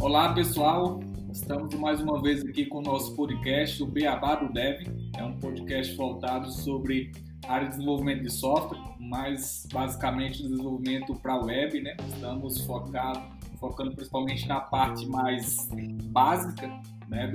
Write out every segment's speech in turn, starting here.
Olá, pessoal. Estamos mais uma vez aqui com o nosso podcast, o Beabá do Dev. É um podcast voltado sobre área de desenvolvimento de software, mas basicamente desenvolvimento para web, né? Estamos focado, focando principalmente na parte mais básica, né?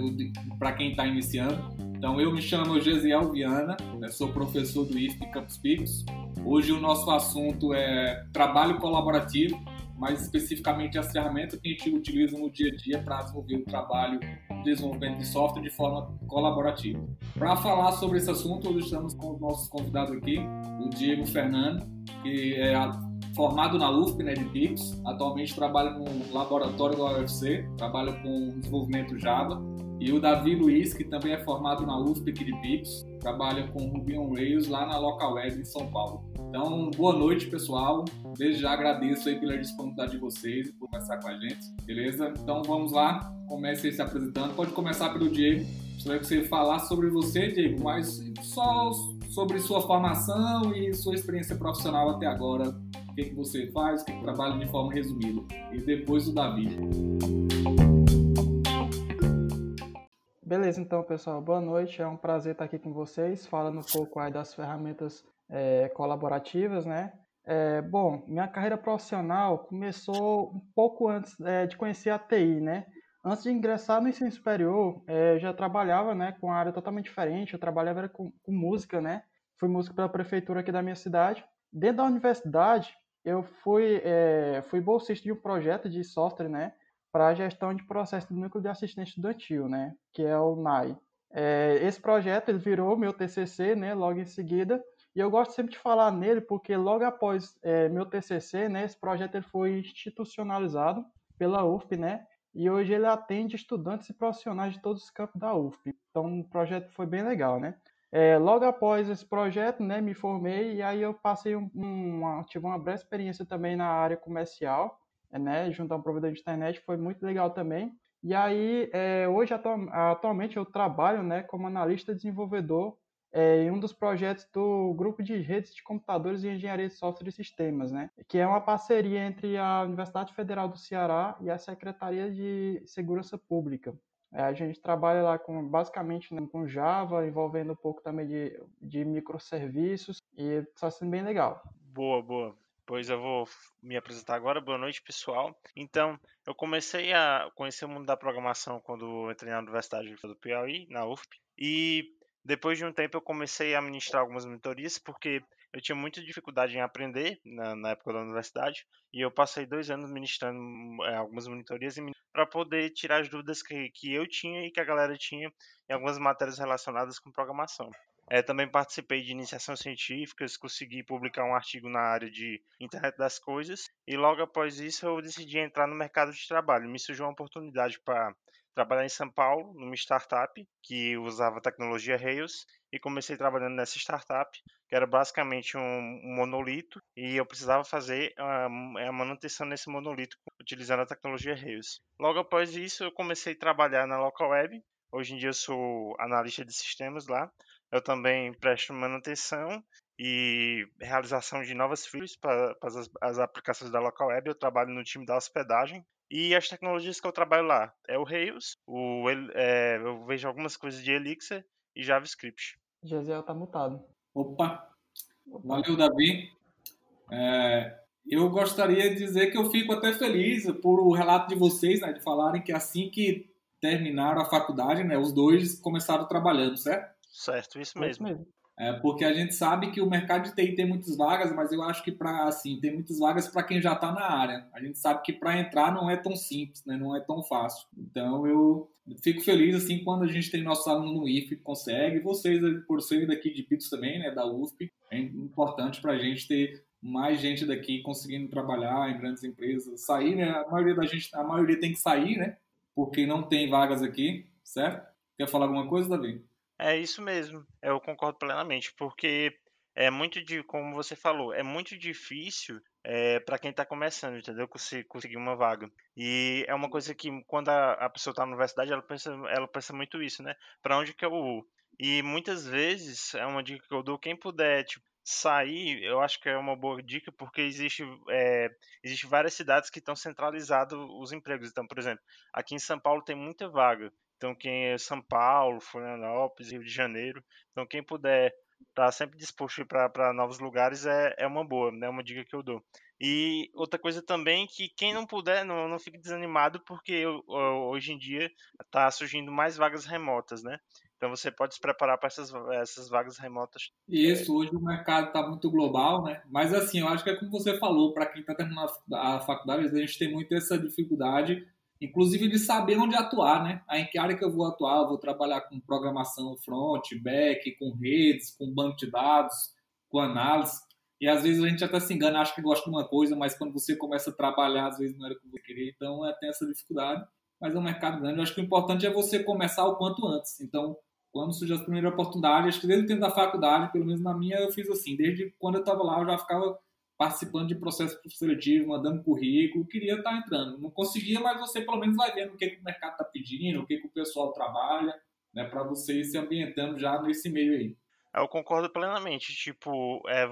Para quem está iniciando. Então, eu me chamo Gesiel Viana, né? sou professor do IFP Campus Picos. Hoje o nosso assunto é trabalho colaborativo mais especificamente as ferramentas que a gente utiliza no dia a dia para desenvolver o trabalho de desenvolvimento de software de forma colaborativa. Para falar sobre esse assunto, hoje estamos com os nossos convidados aqui, o Diego Fernando, que é formado na UFP, né, de PIX, atualmente trabalha no laboratório da UFC, trabalha com desenvolvimento Java, e o Davi Luiz, que também é formado na UFP aqui de Pix, trabalha com Ruby on Rails lá na Local Web em São Paulo. Então, boa noite, pessoal. Desde já agradeço aí pela disponibilidade de vocês por conversar com a gente, beleza? Então, vamos lá. Comece se apresentando. Pode começar pelo Diego. Gostaria que você falasse sobre você, Diego, mas só sobre sua formação e sua experiência profissional até agora. Que, que você faz, o que, que trabalha de forma resumida. E depois o Davi. Beleza, então, pessoal, boa noite. É um prazer estar aqui com vocês, falando um pouco aí das ferramentas é, colaborativas, né? É, bom, minha carreira profissional começou um pouco antes é, de conhecer a TI, né? Antes de ingressar no ensino superior, é, eu já trabalhava, né, com uma área totalmente diferente. Eu trabalhava com, com música, né? Fui músico pela prefeitura aqui da minha cidade. Dentro da universidade, eu fui, é, fui bolsista de um projeto de software, né? para a gestão de processo do núcleo de assistência estudantil, né, que é o NAI. É, esse projeto ele virou meu TCC, né, logo em seguida, e eu gosto sempre de falar nele porque logo após é, meu TCC, né, esse projeto ele foi institucionalizado pela UFP, né, e hoje ele atende estudantes e profissionais de todos os campos da UFP. Então o projeto foi bem legal, né. É, logo após esse projeto, né, me formei e aí eu passei um, uma, tive uma breve experiência também na área comercial, né, junto a um provedor de internet, foi muito legal também. E aí, é, hoje, atualmente, eu trabalho né, como analista desenvolvedor é, em um dos projetos do Grupo de Redes de Computadores e Engenharia de Software e Sistemas, né, que é uma parceria entre a Universidade Federal do Ceará e a Secretaria de Segurança Pública. É, a gente trabalha lá com, basicamente né, com Java, envolvendo um pouco também de, de microserviços, e está sendo bem legal. Boa, boa. Pois eu vou me apresentar agora. Boa noite, pessoal. Então, eu comecei a conhecer o mundo da programação quando entrei na Universidade do Piauí, na UFP. E depois de um tempo eu comecei a ministrar algumas mentorias, porque eu tinha muita dificuldade em aprender na, na época da universidade. E eu passei dois anos ministrando é, algumas monitorias para poder tirar as dúvidas que, que eu tinha e que a galera tinha em algumas matérias relacionadas com programação. É, também participei de iniciações científicas, consegui publicar um artigo na área de internet das coisas e logo após isso eu decidi entrar no mercado de trabalho. Me surgiu uma oportunidade para trabalhar em São Paulo, numa startup que usava tecnologia Rails e comecei trabalhando nessa startup, que era basicamente um, monolito e eu precisava fazer a, manutenção nesse monolito utilizando a tecnologia Rails. Logo após isso eu comecei a trabalhar na local web. Hoje em dia eu sou analista de sistemas lá eu também presto manutenção e realização de novas features para, para as, as, aplicações da local web. Eu trabalho no time da hospedagem. E as tecnologias que eu trabalho lá é o Rails, o, é, eu vejo algumas coisas de Elixir e JavaScript. Gesiel tá mutado. Opa! Valeu, Davi. É, eu gostaria de dizer que eu fico até feliz por o relato de vocês, né, de falarem que assim que terminaram a faculdade, né, os dois começaram trabalhando, certo? Certo, isso mesmo. É isso mesmo. É, porque a gente sabe que o mercado de TI tem muitas vagas, mas eu acho que para assim tem muitas vagas para quem já está na área. A gente sabe que para entrar não é tão simples, né? não é tão fácil. Então eu fico feliz assim quando a gente tem nossos alunos no IF consegue. Vocês por serem daqui de Pix também, né, da UFP, é importante para a gente ter mais gente daqui conseguindo trabalhar em grandes empresas, sair, né? A maioria da gente, a maioria tem que sair, né? Porque não tem vagas aqui, certo? Quer falar alguma coisa, Davi? É isso mesmo, eu concordo plenamente, porque é muito de, como você falou, é muito difícil é, para quem está começando, entendeu? Conseguir, uma vaga. E é uma coisa que quando a, a pessoa está na universidade, ela pensa, ela pensa muito isso, né? Para onde que eu vou? E muitas vezes é uma dica que eu dou, quem puder, tipo, sair, eu acho que é uma boa dica, porque existe, é, existe várias cidades que estão centralizados os empregos. Então, por exemplo, aqui em São Paulo tem muita vaga. Então, quem é São Paulo, Florianópolis, Rio de Janeiro, então quem puder estar tá sempre disposto para novos lugares é, é uma boa, né? É uma dica que eu dou. E outra coisa também que quem não puder, não, não fique desanimado, porque hoje em dia está surgindo mais vagas remotas, né? Então você pode se preparar para essas, essas vagas remotas. Isso, hoje o mercado está muito global, né? Mas assim, eu acho que é como você falou, para quem está terminando a faculdade, a gente tem muito essa dificuldade, inclusive de saber onde atuar, né? Em que área que eu vou atuar, eu vou trabalhar com programação front, back, com redes, com banco de dados, com análise. E às vezes a gente até se engana, acha que gosta de uma coisa, mas quando você começa a trabalhar, às vezes não era o que você queria. Então é, tem essa dificuldade. Mas é um mercado grande. Eu acho que o importante é você começar o quanto antes. Então, quando surgiu as primeiras oportunidades, acho que desde o tempo da faculdade, pelo menos na minha, eu fiz assim. Desde quando eu estava lá, eu já ficava participando de processo seletivo, mandando currículo, queria estar entrando. Não conseguia, mas você pelo menos vai vendo o que, que o mercado está pedindo, o que, que o pessoal trabalha, né, para você ir se ambientando já nesse meio aí. Eu concordo plenamente, tipo, é,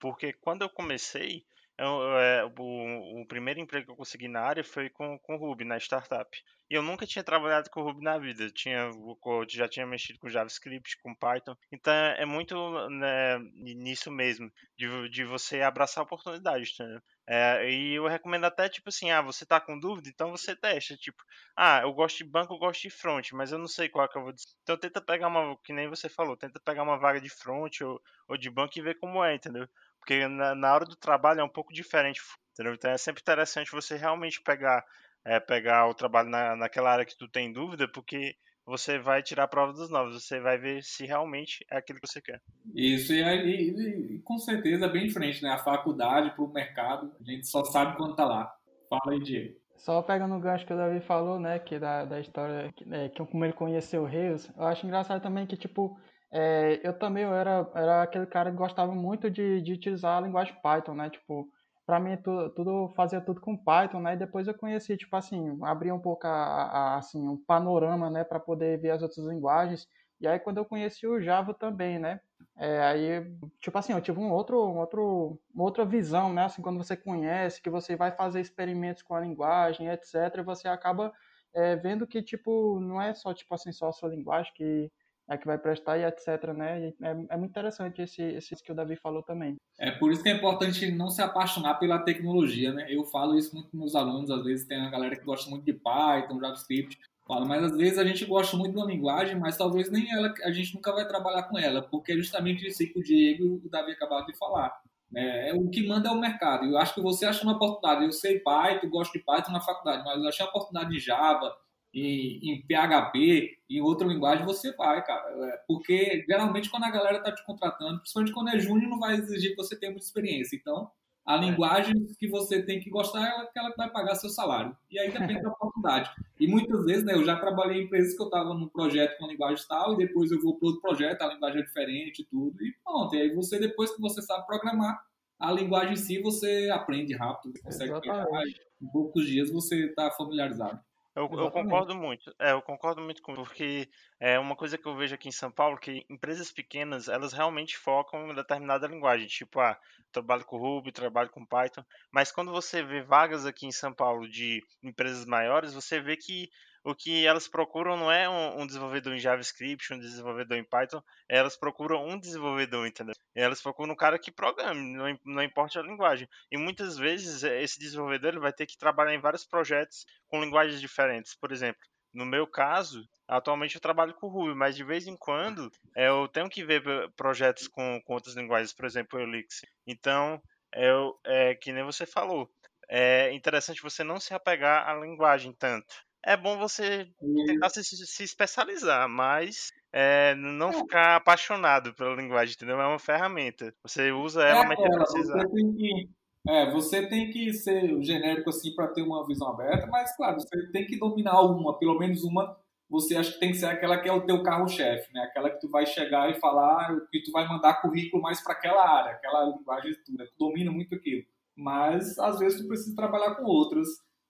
porque quando eu comecei, eu, é, o, o, primeiro emprego que eu consegui na área foi com, com Ruby, na startup. E eu nunca tinha trabalhado com Ruby na vida. Eu tinha, eu já tinha mexido com JavaScript, com Python. Então é muito né, nisso mesmo, de, de você abraçar a oportunidade, entendeu? É, e eu recomendo até, tipo assim, ah, você tá com dúvida, então você testa, tipo, ah, eu gosto de banco, eu gosto de front, mas eu não sei qual que eu vou... Então tenta pegar uma, que nem você falou, tenta pegar uma vaga de front ou, ou de banco e ver como é, entendeu? Porque na, na hora do trabalho é um pouco diferente, entendeu? Então é sempre interessante você realmente pegar, é, pegar o trabalho na, naquela área que tu tem dúvida, porque você vai tirar a prova dos novos, você vai ver se realmente é aquilo que você quer. Isso, e, e, e com certeza é bem diferente, né? A faculdade para o mercado, a gente só sabe quando tá lá. Fala aí, Diego. Só pegando o gancho que o Davi falou, né, que da, da história, que, é, que como ele conheceu o Reis, eu acho engraçado também que, tipo, é, eu também eu era, era aquele cara que gostava muito de, de utilizar a linguagem Python, né? Tipo, para mim tudo, tudo fazia tudo com Python, né? E depois eu conheci, tipo assim, abria um pouco a, a assim, um panorama, né, para poder ver as outras linguagens. E aí quando eu conheci o Java também, né? É, aí, tipo assim, eu tive um outro, um outro, uma outra visão, né? Assim, quando você conhece, que você vai fazer experimentos com a linguagem, etc., você acaba é, vendo que, tipo, não é só, tipo assim, só a sua linguagem que é que vai prestar e etc, né? É, é muito interessante esse, esse que o Davi falou também. É por isso que é importante não se apaixonar pela tecnologia, né? Eu falo isso muito com meus alunos, às vezes tem uma galera que gosta muito de Python, JavaScript, fala, mas às vezes a gente gosta muito da linguagem, mas talvez nem ela, a gente nunca vai trabalhar com ela, porque é justamente isso que o Diego e o Davi acabaram de falar. É, é, o que manda é o mercado. Eu acho que você acha uma oportunidade. Eu sei Python, gosto de Python na faculdade, mas eu achei uma oportunidade de Java, em, em PHP, em outra linguagem, você vai, cara. É, porque geralmente quando a galera está te contratando, principalmente quando é júnior, não vai exigir que você tenha muita experiência. Então, a é. linguagem que você tem que gostar é aquela que vai pagar seu salário. E aí depende da oportunidade. E muitas vezes, né, eu já trabalhei em empresas que eu estava num projeto com linguagem tal, e depois eu vou para outro projeto, a linguagem é diferente e tudo, e pronto. E aí você, depois que você sabe programar, a linguagem em si você aprende rápido, você consegue pegar, em poucos dias você está familiarizado. Eu, eu, concordo muito. É, eu concordo muito com porque é uma coisa que eu vejo aqui em São Paulo que empresas pequenas elas realmente focam em determinada linguagem, tipo ah, trabalho com Ruby, trabalho com Python, mas quando você vê vagas aqui em São Paulo de empresas maiores, você vê que o que elas procuram não é um, um, desenvolvedor em JavaScript, um desenvolvedor em Python, elas procuram um desenvolvedor, entendeu? Elas procuram um cara que programe, não, não importa a linguagem. E muitas vezes eh, esse desenvolvedor ele vai ter que trabalhar em vários projetos com linguagens diferentes. Por exemplo, no meu caso, atualmente eu trabalho com Ruby, mas de vez em quando é, eu tenho que ver projetos com, com outras linguagens, por exemplo, o Elixir. Então, é que nem você falou, é interessante você não se apegar à linguagem tanto é bom você tentar se, se especializar, mas é, não é. ficar apaixonado pela linguagem, entendeu? É uma ferramenta. Você usa ela, é, mas tem que precisar. Você tem que, é, você tem que ser genérico assim para ter uma visão aberta, mas claro, você tem que dominar uma, pelo menos uma. Você acha que tem que ser aquela que é o teu carro-chefe, né? Aquela que tu vai chegar e falar, que tu vai mandar currículo mais para aquela área, aquela linguagem, tu, tu domina muito aquilo. Mas às vezes tu precisa trabalhar com outras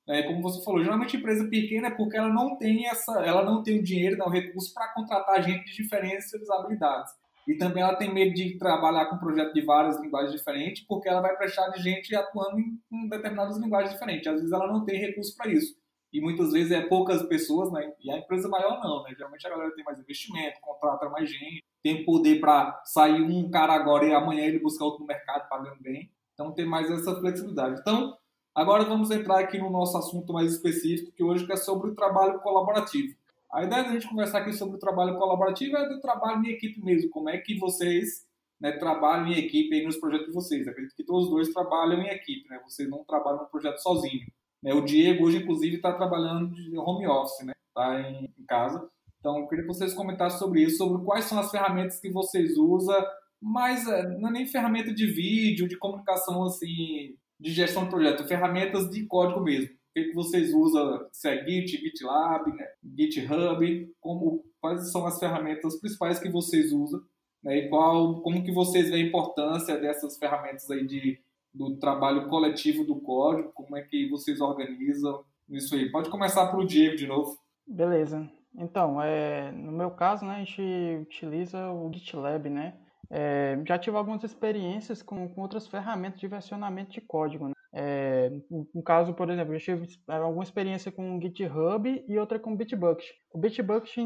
é, como você falou, geralmente empresa pequena é porque ela não tem essa, ela não tem o dinheiro, não o recurso para contratar gente de diferentes habilidades. E também ela tem medo de trabalhar com projeto de várias linguagens diferentes, porque ela vai prestar de gente atuando em, em determinadas linguagens diferentes. Às vezes ela não tem recurso para isso. E muitas vezes é poucas pessoas, né? E a empresa maior não, né? Geralmente a galera tem mais investimento, contrata mais gente, tem poder para sair um cara agora e amanhã ele buscar outro mercado pagando bem. Então tem mais essa flexibilidade. Então, agora vamos entrar aqui no nosso assunto mais específico, que hoje é sobre o trabalho colaborativo. A ideia da gente conversar aqui sobre o trabalho colaborativo é do trabalho em equipe mesmo. Como é que vocês né, trabalham em equipe nos projetos de vocês? Acredito que todos os dois trabalham em equipe, né? Vocês não trabalham no projeto sozinho. Né? O Diego hoje, inclusive, está trabalhando de home office, né? Está em, em casa. Então, eu queria que vocês comentassem sobre isso, sobre quais são as ferramentas que vocês usam, mas é, não é nem ferramenta de vídeo, de comunicação, assim, de gestão de projeto, ferramentas de código mesmo. O que, vocês usam, se é Git, GitLab, né? GitHub, como, quais são as ferramentas principais que vocês usam, né? e qual, como que vocês veem a importância dessas ferramentas aí de, do trabalho coletivo do código, como é que vocês organizam isso aí. Pode começar para o Diego de novo. Beleza. Então, é, no meu caso, né, a gente utiliza o GitLab, né? É, já tive algumas experiências com, com, outras ferramentas de versionamento de código. Né? É, no, caso, por exemplo, eu tive alguma experiência com o GitHub e outra com o Bitbucket. O Bitbucket,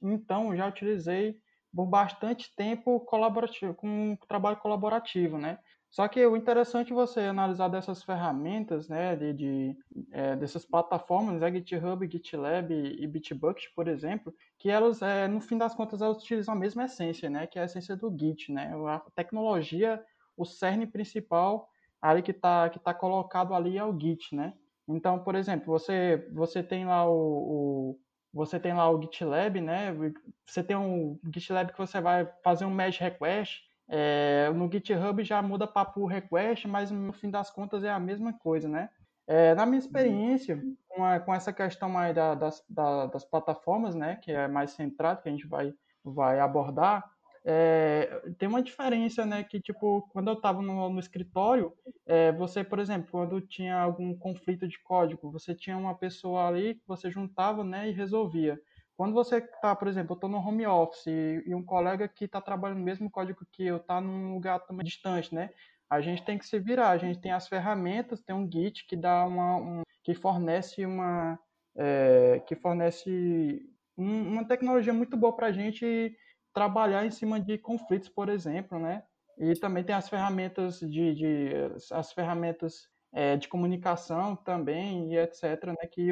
então, já utilizei por bastante tempo colaborativo, com trabalho colaborativo, né? Só que o interessante é você analisar dessas ferramentas, né, de, de é, dessas plataformas, né, GitHub, GitLab e Bitbucket, por exemplo, que elas, é, no fim das contas, elas utilizam a mesma essência, né, que é a essência do Git, né, a tecnologia, o cerne principal ali que está que tá colocado ali é o Git, né. Então, por exemplo, você, você tem lá o, o você tem lá o GitLab, né? Você tem um GitLab que você vai fazer um merge request, é, no GitHub já muda para pull request, mas no fim das contas é a mesma coisa, né? É, na minha experiência, com, a, com essa questão aí da, das, da, das plataformas, né, que é mais centrado, que a gente vai, vai abordar, é, tem uma diferença, né, que, tipo, quando eu estava no, no, escritório, é, você, por exemplo, quando tinha algum conflito de código, você tinha uma pessoa ali que você juntava, né, e resolvia. Quando você está, por exemplo, eu estou no home office e, um colega que está trabalhando no mesmo código que eu está num lugar também distante, né? A gente tem que se virar, a gente tem as ferramentas, tem um Git que dá uma, um, que fornece uma, é, que fornece um, uma tecnologia muito boa para a gente trabalhar em cima de conflitos, por exemplo, né? E também tem as ferramentas de, de as ferramentas é, de comunicação também e etc, né? Que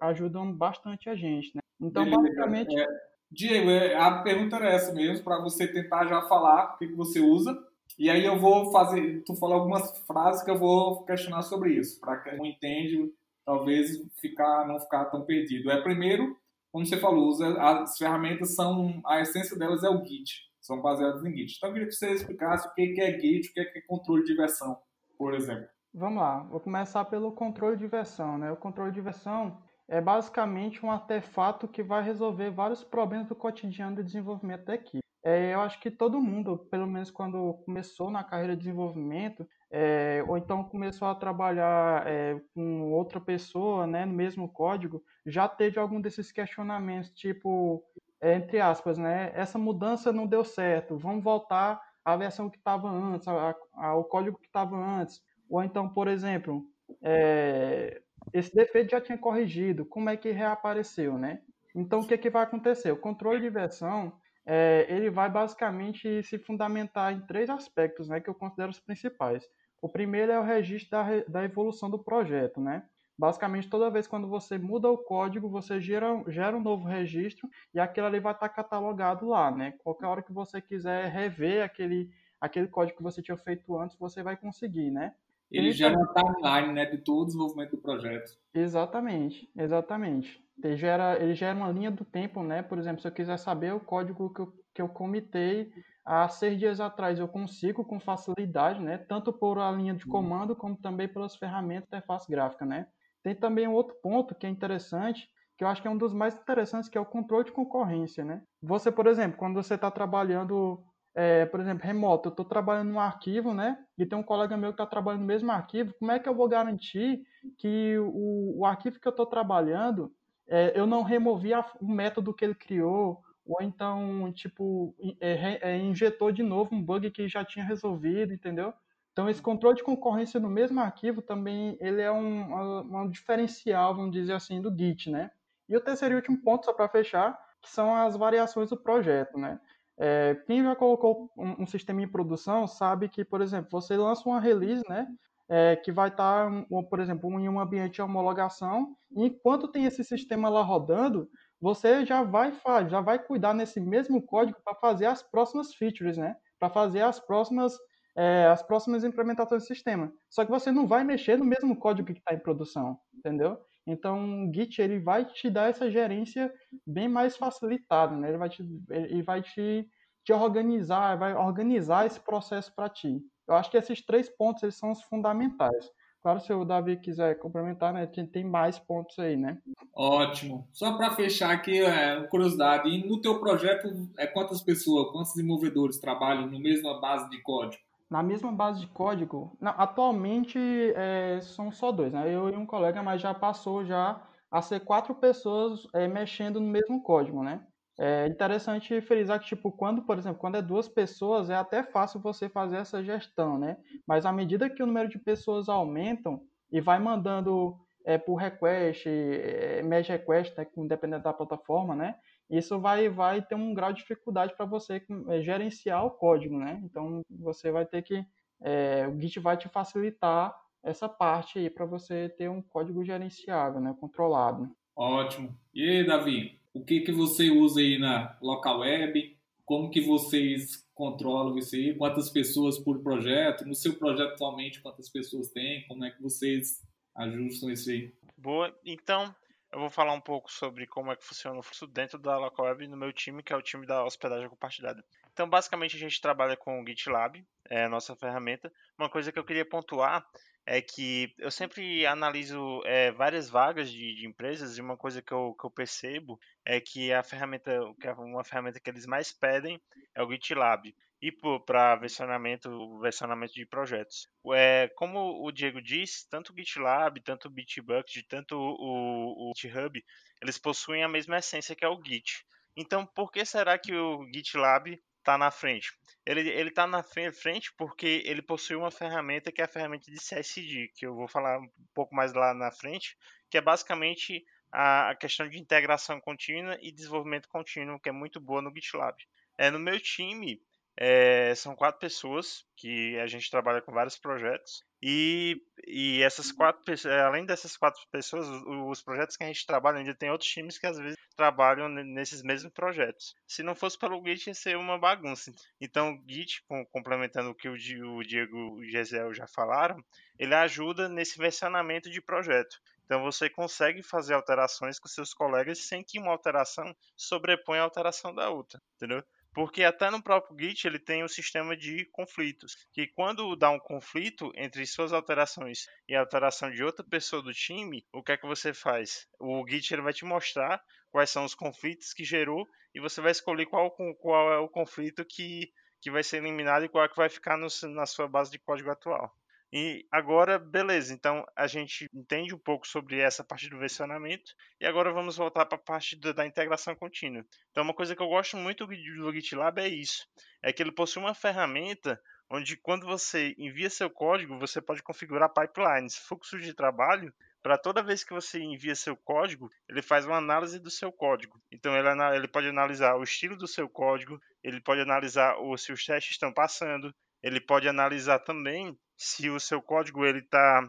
ajudam bastante a gente, né? Então, Beleza. basicamente. É, Diego, é, a pergunta era essa mesmo, para você tentar já falar o que, que você usa. E aí eu vou fazer, tu falou algumas frases que eu vou questionar sobre isso, para quem não entende, talvez ficar, não ficar tão perdido. É primeiro, como você falou, as ferramentas são, a essência delas é o Git, são baseadas em Git. Então eu queria que você explicasse o que é Git, o que é controle de versão, por exemplo. Vamos lá, vou começar pelo controle de versão. Né? O controle de versão é basicamente um artefato que vai resolver vários problemas do cotidiano do desenvolvimento da equipe. É, eu acho que todo mundo, pelo menos quando começou na carreira de desenvolvimento, é, ou então começou a trabalhar é, com outra pessoa né, no mesmo código, já teve algum desses questionamentos, tipo, é, entre aspas, né, essa mudança não deu certo, vamos voltar à versão que estava antes, ao código que estava antes. Ou então, por exemplo, é, esse defeito já tinha corrigido, como é que reapareceu, né? Então, o que, que vai acontecer? O controle de versão, é, ele vai basicamente se fundamentar em três aspectos, né, que eu considero os principais. O primeiro é o registro da, da evolução do projeto, né? Basicamente, toda vez quando você muda o código, você gera, gera um novo registro e aquilo ali vai estar catalogado lá, né? Qualquer hora que você quiser rever aquele, aquele código que você tinha feito antes, você vai conseguir, né? Ele gera uma timeline né, de todo o desenvolvimento do projeto. Exatamente, exatamente. Ele gera, ele gera uma linha do tempo, né? Por exemplo, se eu quiser saber o código que eu, que eu comitei há seis dias atrás, eu consigo com facilidade, né? Tanto por a linha de uhum. comando, como também pelas ferramentas da interface gráfica, né? Tem também um outro ponto que é interessante, que eu acho que é um dos mais interessantes, que é o controle de concorrência, né? Você, por exemplo, quando você está trabalhando é, por exemplo, remoto, eu estou trabalhando num arquivo, né? E tem um colega meu que está trabalhando no mesmo arquivo. Como é que eu vou garantir que o, o arquivo que eu estou trabalhando, é, eu não removi a, o método que ele criou, ou então, tipo, é, é, injetou de novo um bug que já tinha resolvido, entendeu? Então, esse controle de concorrência no mesmo arquivo também ele é um, um diferencial, vamos dizer assim, do Git, né? E o terceiro e último ponto, só para fechar, que são as variações do projeto, né? É, quem já colocou um, um, sistema em produção sabe que, por exemplo, você lança uma release, né? É, que vai estar, tá, por exemplo, em um ambiente de homologação, e enquanto tem esse sistema lá rodando, você já vai já vai cuidar nesse mesmo código para fazer as próximas features, né? Para fazer as próximas é, as próximas implementações do sistema. Só que você não vai mexer no mesmo código que está em produção, entendeu? Então, o Git ele vai te dar essa gerência bem mais facilitada, né? Ele vai te, ele vai te, te organizar, vai organizar esse processo para ti. Eu acho que esses três pontos eles são os fundamentais. Claro, se o Davi quiser complementar, né, tem mais pontos aí, né? Ótimo. Só para fechar aqui, é, curiosidade, e no teu projeto, é quantas pessoas, quantos desenvolvedores trabalham no mesma base de código? Na mesma base de código, não, atualmente é, são só dois, né? Eu e um colega, mas já passou já a ser quatro pessoas é, mexendo no mesmo código, né? É interessante frisar que, tipo, quando, por exemplo, quando é duas pessoas, é até fácil você fazer essa gestão, né? Mas à medida que o número de pessoas aumentam e vai mandando é, por request, é, merge request, né, dependendo da plataforma, né? Isso vai, vai ter um grau de dificuldade para você é, gerenciar o código, né? Então você vai ter que é, o Git vai te facilitar essa parte aí para você ter um código gerenciável, né? Controlado. Ótimo. E aí, Davi, o que que você usa aí na local web? Como que vocês controlam isso aí? Quantas pessoas por projeto? No seu projeto atualmente, quantas pessoas tem? Como é que vocês ajustam isso aí? Boa. Então, eu vou falar um pouco sobre como é que funciona o fluxo dentro da local web no meu time, que é o time da hospedagem compartilhada. Então, basicamente, a gente trabalha com o GitLab, é a nossa ferramenta. Uma coisa que eu queria pontuar é que eu sempre analiso é, várias vagas de, de, empresas e uma coisa que eu, que eu percebo é que a ferramenta, que é uma ferramenta que eles mais pedem é o GitLab e para versionamento, versionamento de projetos. É, como o Diego disse, tanto o GitLab, tanto o Bitbucket, tanto o, o GitHub, eles possuem a mesma essência que é o Git. Então, por que será que o GitLab está na frente? Ele está na frente porque ele possui uma ferramenta que é a ferramenta de CSD, que eu vou falar um pouco mais lá na frente, que é basicamente a questão de integração contínua e desenvolvimento contínuo, que é muito boa no GitLab. É, no meu time, é, são quatro pessoas que a gente trabalha com vários projetos. E, e essas quatro pessoas, é, além dessas quatro pessoas, os, os, projetos que a gente trabalha, ainda tem outros times que às vezes trabalham nesses mesmos projetos. Se não fosse pelo Git, ia ser uma bagunça. Então, o Git, com, complementando o que o, Diego e o Gisel já falaram, ele ajuda nesse versionamento de projeto. Então você consegue fazer alterações com seus colegas sem que uma alteração sobreponha a alteração da outra, entendeu? Porque até no próprio Git ele tem o sistema de conflitos, que quando dá um conflito entre suas alterações e a alteração de outra pessoa do time, o que é que você faz? O Git ele vai te mostrar quais são os conflitos que gerou e você vai escolher qual, qual é o conflito que, que vai ser eliminado e qual é que vai ficar no, na sua base de código atual. E agora, beleza, então a gente entende um pouco sobre essa parte do versionamento e agora vamos voltar para a parte do, da integração contínua. Então, uma coisa que eu gosto muito do GitLab é isso: é que ele possui uma ferramenta onde, quando você envia seu código, você pode configurar pipelines, fluxos de trabalho. Para toda vez que você envia seu código, ele faz uma análise do seu código. Então, ele, ele pode analisar o estilo do seu código, ele pode analisar o, se os testes estão passando, ele pode analisar também se o seu código ele está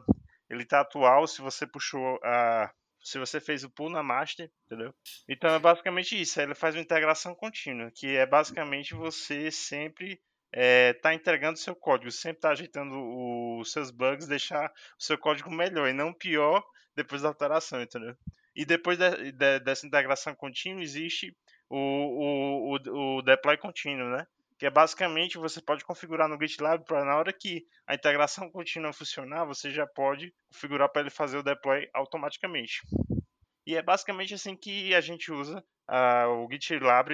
ele tá atual, se você puxou a se você fez o pull na master, entendeu? Então é basicamente isso, ele faz uma integração contínua, que é basicamente você sempre é, entregando seu código, sempre está ajeitando os seus bugs, deixar o seu código melhor e não pior depois da alteração, entendeu? E depois de, de, dessa integração contínua existe o, o, o, o deploy contínuo, né? Que é basicamente você pode configurar no GitLab para na hora que a integração contínua funcionar, você já pode configurar para ele fazer o deploy automaticamente. E é basicamente assim que a gente usa o GitLab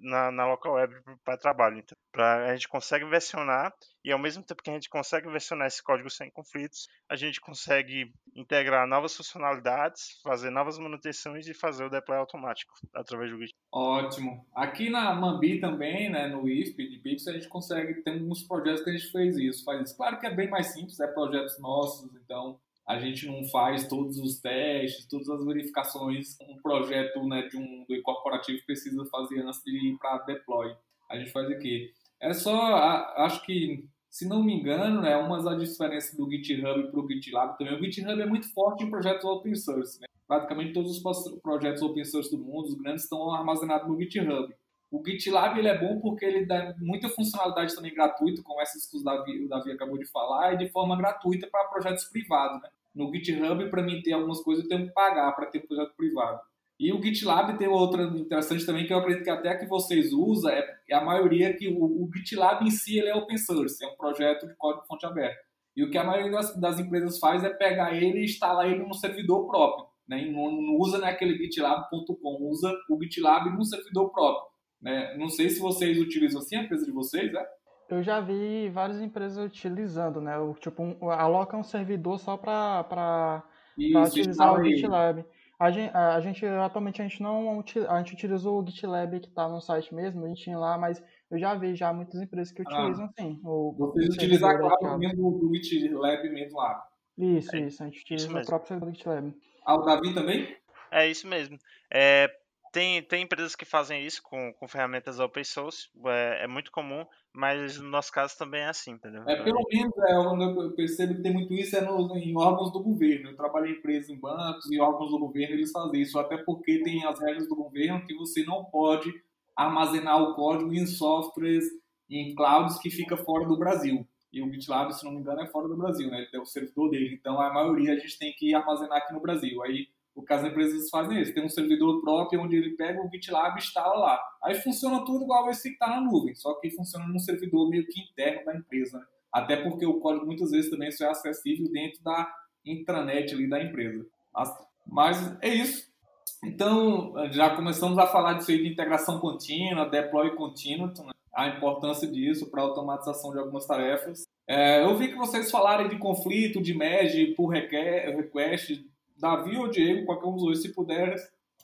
na, na local web para trabalho. Então, pra, a gente consegue versionar e ao mesmo tempo que a gente consegue versionar esse código sem conflitos, a gente consegue integrar novas funcionalidades, fazer novas manutenções e fazer o deploy automático através do Git. Ótimo. Aqui na Mambi também, né, no ISP de Pix, a gente consegue, tem alguns projetos que a gente fez isso, faz isso. Claro que é bem mais simples, é projetos nossos, então a gente não faz todos os testes, todas as verificações um projeto né, de um do corporativo precisa fazer antes de ir para deploy. A gente faz aqui. É só, acho que, se não me engano, né, uma das diferenças do GitHub para o GitLab também, o GitHub é muito forte em projetos open source. Né? Praticamente todos os projetos open source do mundo, os grandes, estão armazenados no GitHub. O GitLab ele é bom porque ele dá muita funcionalidade também gratuita, como essas que o Davi, o Davi acabou de falar, e de forma gratuita para projetos privados. Né? No GitHub, para mim ter algumas coisas, eu tenho que pagar para ter um projeto privado. E o GitLab tem outra interessante também, que eu acredito que até que vocês usam, é, é a maioria que o, o, GitLab em si ele é open source, é um projeto de código fonte aberta. E o que a maioria das, das empresas faz é pegar ele e instalar ele no servidor próprio. Né? Não, não usa naquele gitlab.com, usa o GitLab no servidor próprio. Né? Não sei se vocês utilizam assim a empresa de vocês, né? Eu já vi várias empresas utilizando, né? O, tipo, um, aloca um servidor só para utilizar o GitLab. A gente, a gente, atualmente, a gente não a gente utiliza o GitLab que está no site mesmo, a gente tinha lá, mas eu já vi já muitas empresas que ah. utilizam, ah, sim. O, vocês utilizam agora mesmo do GitLab mesmo lá? Isso, é, isso, a gente utiliza o próprio servidor do GitLab. Ah, o Davi também? É isso mesmo. É, tem, tem empresas que fazem isso com, com ferramentas open source, é, é, muito comum, mas no nosso caso também é assim, entendeu? É, pelo menos, é, eu percebo que tem muito isso é no, em órgãos do governo. Eu trabalho em empresas, em bancos, e órgãos do governo eles fazem isso, até porque tem as regras do governo que você não pode armazenar o código em softwares, em clouds que fica fora do Brasil. E o GitLab, se não me engano, é fora do Brasil, né? Ele tem o servidor dele. Então, a maioria a gente tem que armazenar aqui no Brasil. Aí, o que as empresas fazem isso, tem um servidor próprio onde ele pega o GitLab e instala lá. Aí funciona tudo igual esse que está na nuvem, só que funciona num servidor meio que interno da empresa. Né? Até porque o código muitas vezes também só é acessível dentro da intranet ali da empresa. Mas é isso. Então, já começamos a falar disso aí de integração contínua, deploy contínuo, né? a importância disso para a automatização de algumas tarefas. É, eu vi que vocês falaram de conflito, de merge por request, Davi ou Diego, qualquer um dos dois, se puder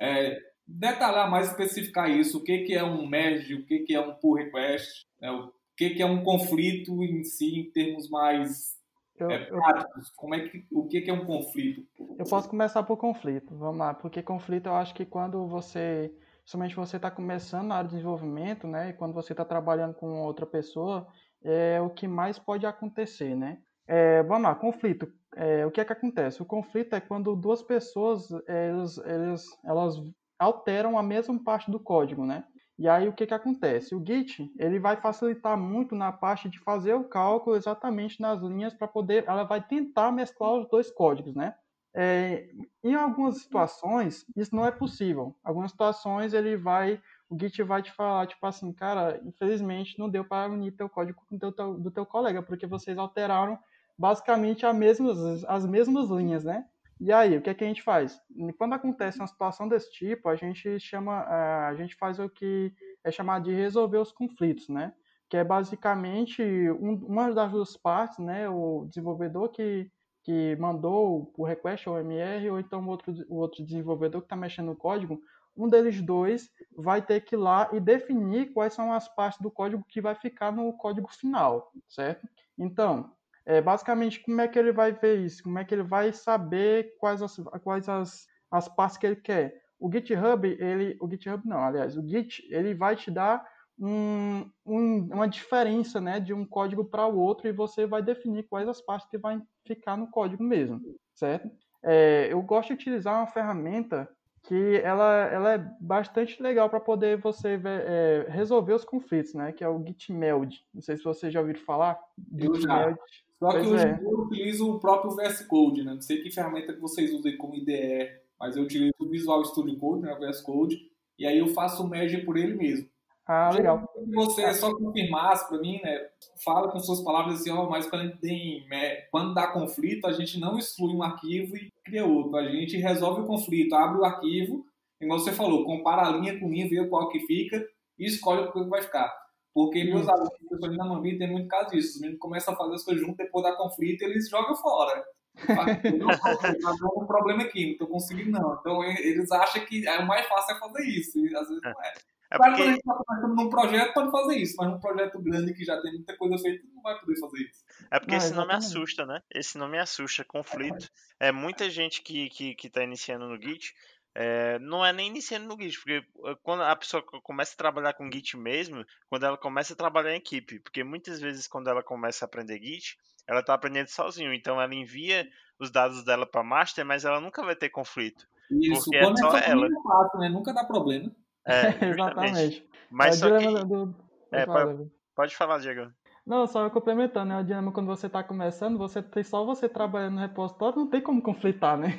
é, detalhar mais, especificar isso, o que, que é um merge, o que, que é um pull request, né, o que, que é um conflito em si, em termos mais eu, é, práticos, como é que, o que, que é um conflito? Eu posso começar por conflito, vamos lá, porque conflito eu acho que quando você, somente você está começando na área de desenvolvimento, né, e quando você está trabalhando com outra pessoa, é o que mais pode acontecer, né? É, vamos lá, conflito. É, o que é que acontece? O conflito é quando duas pessoas eles, eles, elas alteram a mesma parte do código, né? E aí o que, que acontece? O Git ele vai facilitar muito na parte de fazer o cálculo exatamente nas linhas para poder, ela vai tentar mesclar os dois códigos, né? É, em algumas situações isso não é possível. Algumas situações ele vai, o Git vai te falar tipo assim, cara, infelizmente não deu para unir teu código com o teu, do teu colega porque vocês alteraram basicamente as mesmas, as mesmas linhas, né? E aí, o que, é que a gente faz? Quando acontece uma situação desse tipo, a gente chama, é, a gente faz o que é chamado de resolver os conflitos, né? Que é basicamente um, uma das duas partes, né? O desenvolvedor que, que mandou o request ao MR ou então o outro, o outro desenvolvedor que está mexendo no código, um deles dois vai ter que ir lá e definir quais são as partes do código que vai ficar no código final, certo? Então, é, basicamente, como é que ele vai ver isso? Como é que ele vai saber quais as, quais as, as partes que ele quer? O GitHub, ele, o GitHub não, aliás, o Git, ele vai te dar um, um, uma diferença, né, de um código para o outro e você vai definir quais as partes que vai ficar no código mesmo, certo? É, eu gosto de utilizar uma ferramenta que ela, ela é bastante legal para poder você ver, é, resolver os conflitos, né? Que é o Gitmeld. Não sei se você já ouviu falar. Gitmeld. Já. Só que hoje é. eu utilizo o próprio VS Code, né? Não sei que ferramenta que vocês usem como IDE, mas eu utilizo o Visual Studio Code, né? VS Code, e aí eu faço o merge por ele mesmo. Ah, legal. Se você só confirmasse para mim, né? Fala com suas palavras assim, ó, mas quando, tem, quando dá conflito, a gente não exclui um arquivo e cria outro. A gente resolve o conflito, abre o arquivo, igual você falou, compara a linha com linha, vê qual que fica e escolhe o que vai ficar. Porque meus hum. alunos, pessoas na Mambi, tem muito caso disso. Os meninos começam a fazer as coisas juntos, depois da conflito, eles jogam fora. Não estou um problema aqui, não estou conseguindo não. Então eles acham que é o mais fácil é fazer isso, e às vezes não é. É porque... Quando a gente está começando num projeto, pode fazer isso, mas num projeto grande que já tem muita coisa feita, não vai poder fazer isso. É porque não, esse nome assusta, né? Esse nome assusta, conflito. É muita gente que, que, que tá iniciando no Git, é, não é nem iniciando no Git, porque eh, quando a pessoa começa a trabalhar com Git mesmo, quando ela começa a trabalhar em equipe, porque muitas vezes quando ela começa a aprender Git, ela está aprendendo sozinho, então ela envia os dados dela para master, mas ela nunca vai ter conflito. Isso, porque é quando é só ela. É fácil, né? Nunca dá problema. É, Exatamente. Mas é só que... Do... É, pode, pode falar, Diego. Não, só complementando, né? O dinâmico quando você está começando, você tem só você trabalhando no repositório, não tem como conflitar, né?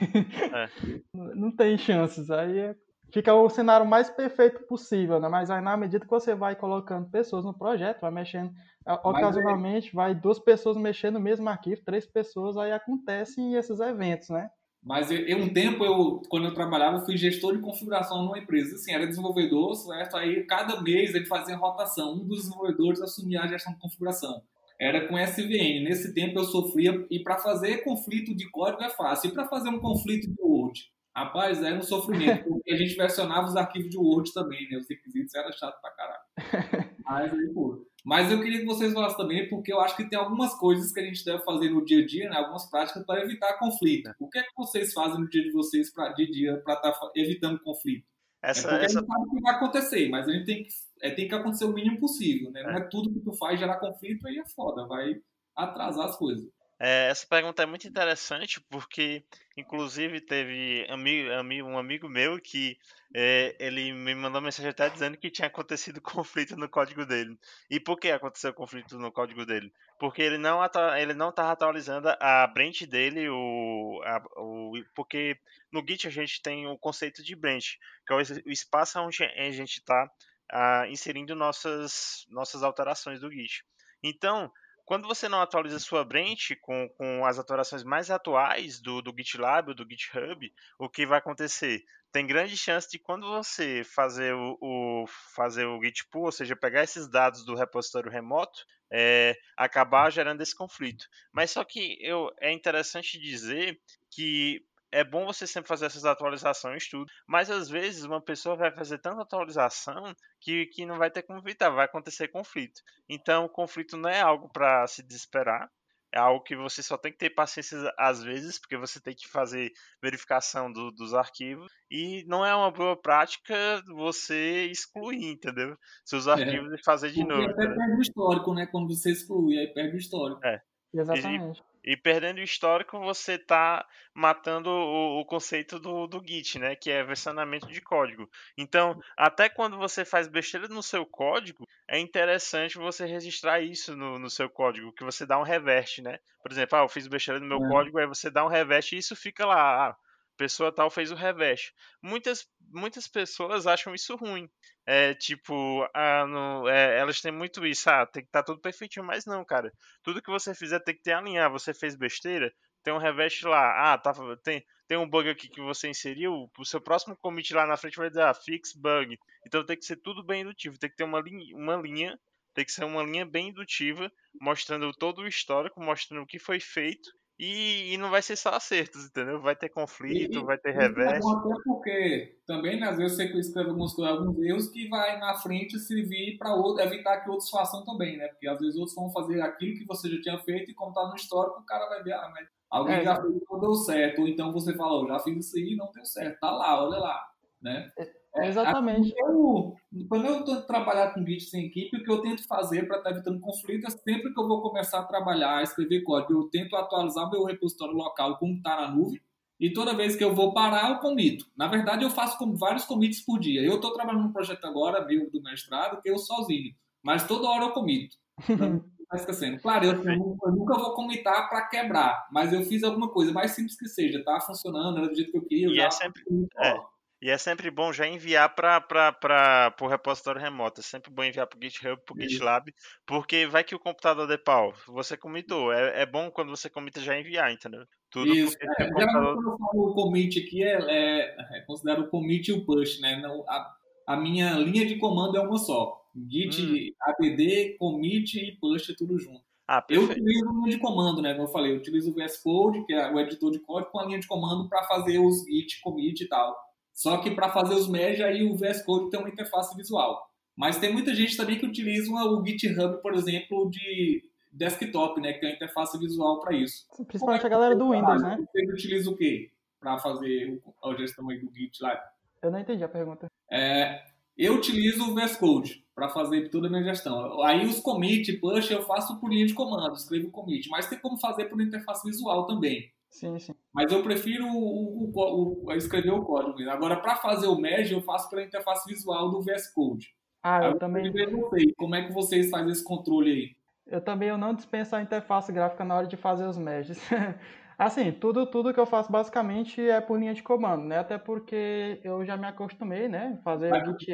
É. Não tem chances. Aí é, fica o cenário mais perfeito possível, né? Mas aí na medida que você vai colocando pessoas no projeto, vai mexendo, é, ocasionalmente vai duas pessoas mexendo no mesmo arquivo, três pessoas, aí acontecem esses eventos, né? Mas eu, um tempo, eu, quando eu trabalhava, eu fui gestor de configuração numa empresa. Assim, era desenvolvedor, certo? Aí cada mês ele fazia rotação. Um dos desenvolvedores assumia a gestão de configuração. Era com SVN. Nesse tempo eu sofria. E para fazer conflito de código é fácil. E para fazer um conflito de Word? Rapaz, era um sofrimento. Porque a gente versionava os arquivos de Word também, né? Os requisitos era chato pra caralho. Mas aí, pô. Mas eu queria que vocês falassem também, porque eu acho que tem algumas coisas que a gente deve fazer no dia a dia, né? algumas práticas para evitar conflito. O que é que vocês fazem no dia de vocês para de dia para estar tá evitando conflito? Essa, é essa... a gente sabe o que vai acontecer, mas a gente tem que, é, tem que acontecer o mínimo possível, né? Não é tudo que tu faz gerar conflito, aí é foda, vai atrasar as coisas. É, essa pergunta é muito interessante porque, inclusive, teve amigo, amigo, um amigo meu que é, ele me mandou mensagem até dizendo que tinha acontecido conflito no código dele. E por que aconteceu conflito no código dele? Porque ele não ele não estava atualizando a branch dele, o, a, o, porque no Git a gente tem o conceito de branch, que é o espaço onde a gente está ah, inserindo nossas, nossas alterações do Git. Então, quando você não atualiza sua branch com, com as atualizações mais atuais do, do GitLab ou do GitHub, o que vai acontecer? Tem grande chance de quando você fazer o, o fazer o Git pull, ou seja, pegar esses dados do repositório remoto, é, acabar gerando esse conflito. Mas só que eu, é interessante dizer que é bom você sempre fazer essas atualizações tudo, mas às vezes uma pessoa vai fazer tanta atualização que, que não vai ter como evitar, vai acontecer conflito. Então, o conflito não é algo para se desesperar, é algo que você só tem que ter paciência às vezes, porque você tem que fazer verificação do, dos arquivos, e não é uma boa prática você excluir, entendeu? Seus é. arquivos é. e fazer de porque novo. Até perde o histórico, né? Quando você exclui, aí perde o histórico. É. Exatamente. E perdendo o histórico, você está matando o, o, conceito do, do Git, né? Que é versionamento de código. Então, até quando você faz besteira no seu código, é interessante você registrar isso no, no seu código, que você dá um reverte, né? Por exemplo, ah, eu fiz besteira no meu é. código, aí você dá um reverte e isso fica lá. Ah, pessoa tal fez o reveste. Muitas, muitas pessoas acham isso ruim. É tipo, ah, no, é, elas têm muito isso, ah, tem que estar tá tudo perfeitinho, mas não, cara. Tudo que você fizer tem que ter alinhar. Você fez besteira, tem um reveste lá. Ah, tá, tem, tem um bug aqui que você inseriu, o seu próximo commit lá na frente vai dizer, ah, fix bug. Então tem que ser tudo bem indutivo, tem que ter uma linha, uma linha tem que ser uma linha bem indutiva, mostrando todo o histórico, mostrando o que foi feito e, e, não vai ser só acertos, entendeu? Vai ter conflito, e, vai ter revés. Até porque também, né, às vezes, você escreve alguns, alguns erros que vai na frente servir para evitar que outros façam também, né? Porque às vezes outros vão fazer aquilo que você já tinha feito e como tá no histórico, o cara vai ver, ah, mas alguém é, já fez e não deu certo. Ou então você falou, já fiz isso aí e não deu certo. Tá lá, olha lá, né? É, é, exatamente. Eu, quando eu estou trabalhar com Git sem equipe, o que eu tento fazer para estar tá evitando conflito é sempre que eu vou começar a trabalhar, a escrever código, eu tento atualizar meu repositório local como está na nuvem. E toda vez que eu vou parar, eu comito. Na verdade, eu faço vários commits por dia. Eu estou trabalhando num projeto agora, meu do mestrado, que eu sozinho. Mas toda hora eu comito. Não tá esquecendo. Claro, eu, eu, nunca vou comitar para quebrar, mas eu fiz alguma coisa, mais simples que seja, tá funcionando, era do jeito que eu queria. Eu e é sempre, é, E é sempre bom já enviar para o repositório remoto. É sempre bom enviar para o GitHub, para o GitLab, porque vai que o computador de pau. Você comitou. É, é bom quando você comita já enviar, entendeu? Tudo Isso. É, computador... Quando eu falo o commit aqui, é, é, é considero o commit e o push, né? Não, a, a minha linha de comando é uma só. Git, hum. add, commit e push, tudo junto. Ah, eu utilizo linha de comando, né? Como eu falei, eu utilizo o VS Code, que é o editor de código, com a linha de comando para fazer os git, commit e tal. Só que para fazer os merge, aí o VS Code tem uma interface visual. Mas tem muita gente também que utiliza o GitHub, por exemplo, de desktop, né? Que tem a interface visual para isso. Principalmente é a galera do Windows, né? Você utiliza o quê para fazer a gestão do Git lá? Eu não entendi a pergunta. É, eu utilizo o VS Code para fazer toda a minha gestão. Aí os commit, push, eu faço por linha de comando, escrevo commit. Mas tem como fazer por interface visual também. Sim, sim. Mas eu prefiro o, o, o escrever o código. Agora, para fazer o merge, eu faço pela interface visual do VS Code. Ah, eu, eu também. Vocês, como é que vocês fazem esse controle aí? Eu também eu não dispenso a interface gráfica na hora de fazer os merges. Assim, tudo, tudo que eu faço basicamente é por linha de comando, né? Até porque eu já me acostumei, né? Fazer Mas git.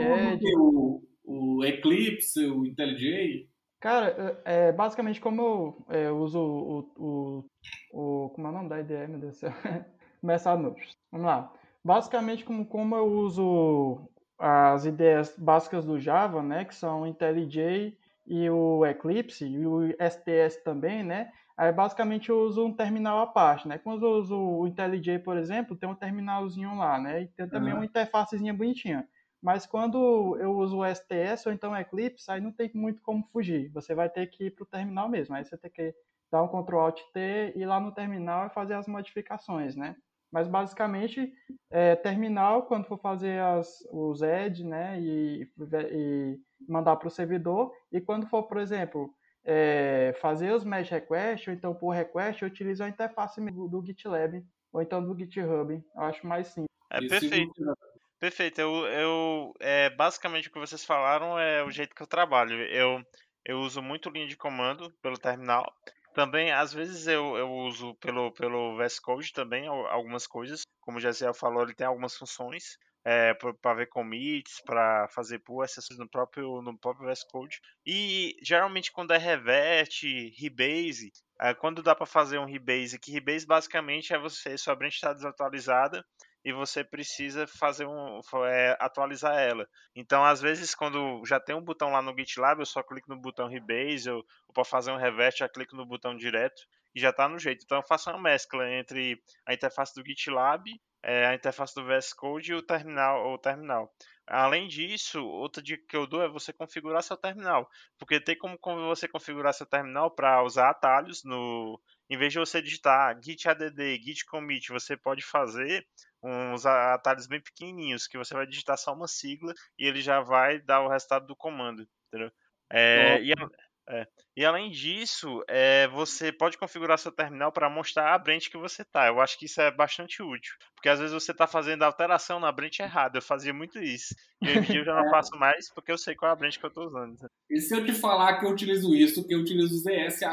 O, o Eclipse, o IntelliJ? Cara, é, basicamente como eu, é, eu uso o, o, o, Como é o nome da IDE, meu Deus do céu? Começar no. Vamos lá. Basicamente, como, como eu uso as ideias básicas do Java, né? Que são o IntelliJ e o Eclipse, e o STS também, né? Aí basicamente eu uso um terminal à parte, né? Quando eu uso o IntelliJ, por exemplo, tem um terminalzinho lá, né? E tem também uhum. uma interfacezinha bonitinha. Mas quando eu uso o STS ou então o Eclipse, aí não tem muito como fugir. Você vai ter que ir para o terminal mesmo. Aí você tem que dar um Ctrl Alt T, ir lá no terminal e fazer as modificações, né? Mas basicamente, é, terminal, quando for fazer as, os add, né, e, e mandar para o servidor, e quando for, por exemplo, é, fazer os merge requests, ou então por request, eu utilizo a interface do GitLab, ou então do GitHub. Eu acho mais simples. É perfeito. Perfeito. Eu, eu é, basicamente o que vocês falaram é o jeito que eu trabalho. Eu, eu uso muito linha de comando pelo terminal. Também, às vezes, eu, eu uso pelo, pelo VS Code também algumas coisas. Como o Jessiel falou, ele tem algumas funções é, para ver commits, para fazer pull, essas coisas no próprio, no próprio VS Code. E geralmente quando é revert, rebase, é, quando dá para fazer um rebase, que rebase basicamente é você, sua branch está desatualizada e você precisa fazer um é, atualizar ela. Então, às vezes, quando já tem um botão lá no GitLab, eu só clico no botão Rebase, ou, ou para fazer um revert, já clico no botão direto e já está no jeito. Então, eu faço uma mescla entre a interface do GitLab, é, a interface do VS Code e o terminal, o terminal. Além disso, outra dica que eu dou é você configurar seu terminal, porque tem como você configurar seu terminal para usar atalhos no, em vez de você digitar git add, git commit, você pode fazer uns atalhos bem pequenininhos, que você vai digitar só uma sigla e ele já vai dar o resultado do comando, entendeu? É, e, é, e, além disso, é, você pode configurar seu terminal para mostrar a branch que você tá. Eu acho que isso é bastante útil, porque às vezes você está fazendo alteração na branch errada. Eu fazia muito isso. E hoje em dia eu já não faço mais porque eu sei qual é a branch que eu estou usando. E se eu te falar que eu utilizo isso, que eu utilizo o ZSH,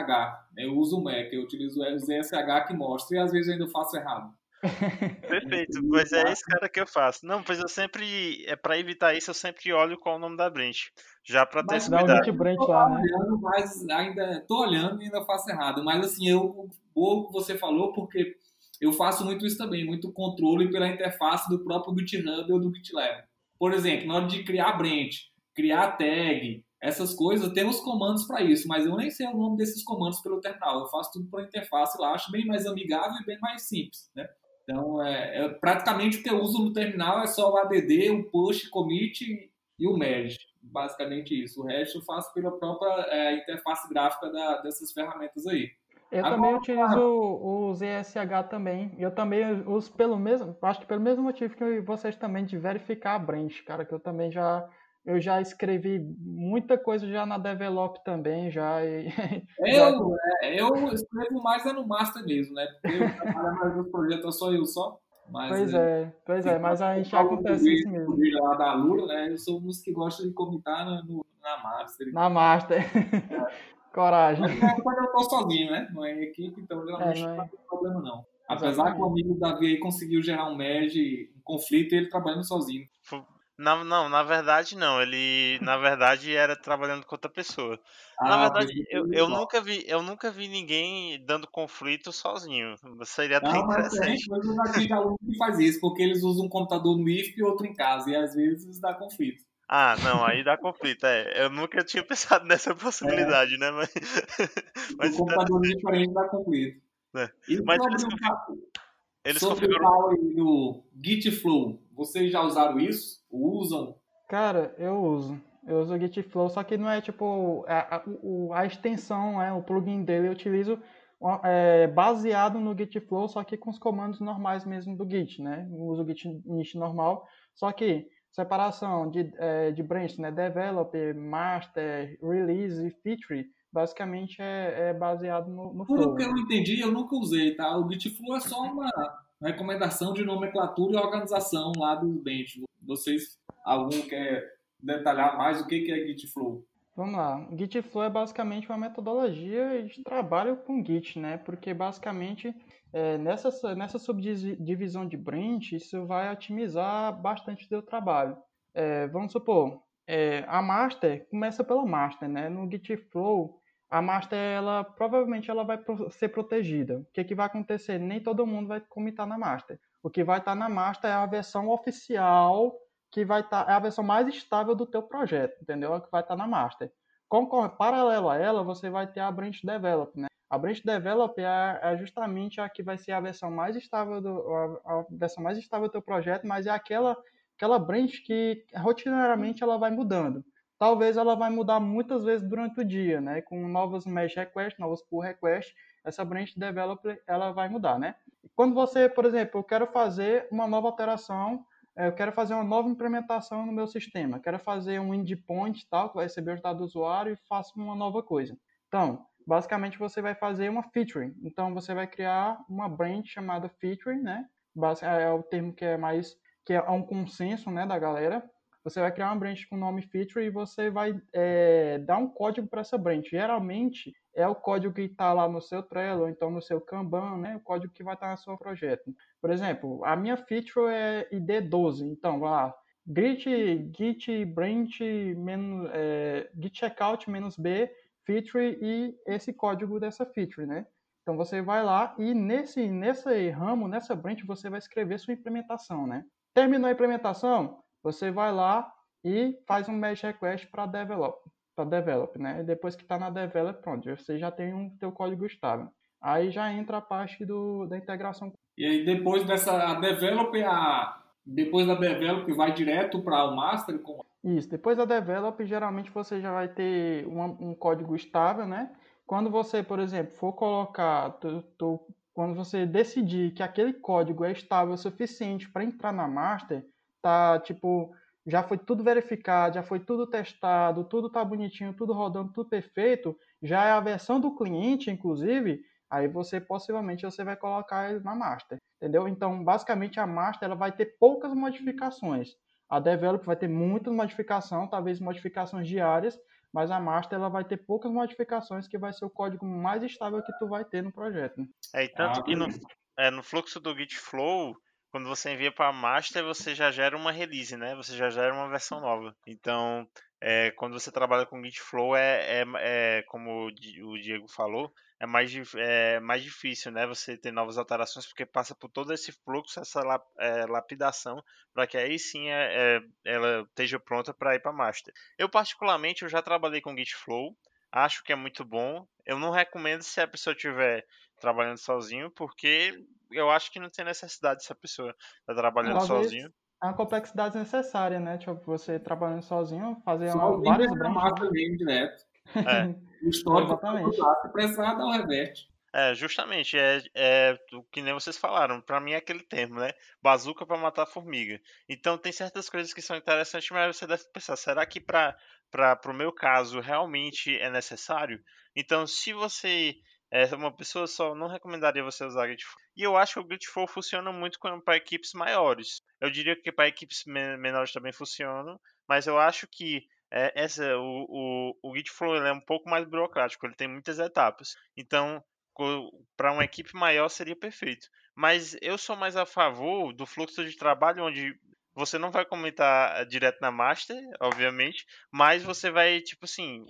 eu uso o Mac, eu utilizo o ZSH que mostra, e às vezes eu ainda faço errado. Perfeito, pois é esse cara que eu faço. Não, pois eu sempre, é para evitar isso, eu sempre olho qual o nome da branch. Já para ter esse cuidado. Um branch lá, né? Olhando, mas ainda tô olhando e ainda faço errado. Mas assim, eu o que você falou porque eu faço muito isso também, muito controle pela interface do próprio GitHub ou do GitLab. Por exemplo, na hora de criar branch, criar tag, essas coisas, temos comandos para isso, mas eu nem sei o nome desses comandos pelo terminal. Eu faço tudo pela interface lá, acho bem mais amigável e bem mais simples, né? Então, é, é, praticamente o que eu uso no terminal é só o add, o push, commit e o merge. Basicamente isso. O resto eu faço pela própria é, interface gráfica da, dessas ferramentas aí. Eu Agora, também utilizo o ZSH também. Eu também uso pelo mesmo, acho que pelo mesmo motivo que vocês também de verificar a branch, cara, que eu também já eu já escrevi muita coisa já na Develop também, já. E, eu, é, eu escrevo mais é no Master mesmo, né? Porque eu trabalho mais nos projetos só eu só. Mas, pois é, é pois é, mas a gente acontece isso mesmo. Lá da Lura, né? Eu sou um dos que gosta de comentar no, na Master. Na Master. É. Coragem. Mas é quando eu tô sozinho, né? Não é em equipe, então geralmente é, não, é. não tem problema não. Apesar que o amigo Davi aí conseguiu gerar um merge, um conflito, e ele trabalhando sozinho. Não, não, na verdade não. Ele, na verdade, era trabalhando com outra pessoa. Ah, na verdade, eu, eu nunca vi, eu nunca vi ninguém dando conflito sozinho. Seria até não, interessante. Mas eu já aluno que faz isso, porque eles usam um computador no IFP e outro em casa, e às vezes dá conflito. Ah, não, aí dá conflito, é. Eu nunca tinha pensado nessa possibilidade, é. né? Mas, mas o computador é diferente dá conflito. É. E mas eles, eles sobre configuram... o do Gitflow, vocês já usaram isso? Usam? Cara, eu uso. Eu uso o Gitflow, só que não é tipo a, a, a extensão, é, o plugin dele eu utilizo é, baseado no Gitflow, só que com os comandos normais mesmo do Git, né? Eu uso o Git init normal, só que separação de, é, de branch, né? Developer, master, release e feature, basicamente é, é baseado no, no Flow. que eu entendi, eu nunca usei, tá? O Gitflow é só uma recomendação de nomenclatura e organização lá do dente. Vocês, algum quer detalhar mais o que é Gitflow? Vamos lá. O Gitflow é basicamente uma metodologia de trabalho com Git, né? Porque basicamente é, nessa, nessa subdivisão de branch, isso vai otimizar bastante o seu trabalho. É, vamos supor, é, a master começa pela master, né? No Gitflow, a master ela provavelmente ela vai ser protegida. O que, que vai acontecer? Nem todo mundo vai comitar na master. O que vai estar na master é a versão oficial, que vai estar é a versão mais estável do teu projeto, entendeu? É o que vai estar na master. Com, paralelo a ela, você vai ter a branch develop, né? A branch develop é, é justamente a que vai ser a versão mais estável do a, versão mais estável do teu projeto, mas é aquela aquela branch que rotineiramente ela vai mudando talvez ela vai mudar muitas vezes durante o dia, né? Com novos mesh requests, novos pull requests, essa branch developer ela vai mudar, né? Quando você, por exemplo, eu quero fazer uma nova alteração, eh, eu quero fazer uma nova implementação no meu sistema, quero fazer um endpoint tal que vai receber os dados do usuário e faço uma nova coisa. Então, basicamente você vai fazer uma featuring. Então você vai criar uma branch chamada featuring, né? É o termo que é mais que é um consenso, né, da galera você vai criar uma branch com nome feature e você vai é, dar um código para essa branch. Geralmente é o código que está lá no seu Trello, ou então no seu Kanban, né? O código que vai estar tá no seu projeto. Por exemplo, a minha feature é ID12, então vai lá, git, git branch menos, é, git checkout menos b feature e esse código dessa feature, né? Então você vai lá e nesse nesse ramo, nessa branch você vai escrever sua implementação, né? Terminou a implementação, você vai lá e faz um merge request para develop, para develop, né? E depois que está na develop, pronto, você já tem um teu código estável. Aí já entra a parte do, da integração. E aí depois dessa develop, a, depois da develop vai direto para o master? Com... Isso, depois da develop, geralmente você já vai ter um, um código estável, né? Quando você, por exemplo, for colocar, tu, quando você decidir que aquele código é estável o suficiente para entrar na master, tá, tipo, já foi tudo verificado, já foi tudo testado, tudo tá bonitinho, tudo rodando, tudo perfeito, já é a versão do cliente, inclusive, aí você possivelmente você vai colocar ele na master, entendeu? Então, basicamente a master ela vai ter poucas modificações. A develop vai ter muitas modificações, talvez modificações diárias, mas a master ela vai ter poucas modificações que vai ser o código mais estável que tu vai ter no projeto. É, e tanto ah, que no, é, no fluxo do Git Flow, quando você envia para master, você já gera uma release, né? Você já gera uma versão nova. Então, é, quando você trabalha com Git Flow, é, é, é como o Diego falou, é mais, é mais difícil, né? Você ter novas alterações, porque passa por todo esse fluxo, essa lap, é, lapidação, para que aí sim é, é, ela esteja pronta para ir para master. Eu, particularmente, eu já trabalhei com Git Flow, acho que é muito bom. Eu não recomendo se a pessoa estiver trabalhando sozinho, porque eu acho que não tem necessidade se a pessoa está trabalhando Talvez sozinho. É uma complexidade necessária, né? Tipo, você trabalhando sozinho, fazer uma, várias brancas. mesmo direto. É. o histórico Exatamente. se precisar dar o reverte. É, justamente, é, é o que nem vocês falaram, para mim é aquele termo, né? Bazuca para matar formiga. Então tem certas coisas que são interessantes, mas você deve pensar, será que para o meu caso realmente é necessário? Então, se você é, uma pessoa só não recomendaria você usar Grateful. E eu acho que o Grateful funciona muito para equipes maiores. Eu diria que para equipes menores também funciona, mas eu acho que é, essa, o, o, o Gitflow é um pouco mais burocrático, ele tem muitas etapas. Então, para uma equipe maior seria perfeito. Mas eu sou mais a favor do fluxo de trabalho onde você não vai comentar eh, direto na master, obviamente, mas você vai, tipo assim,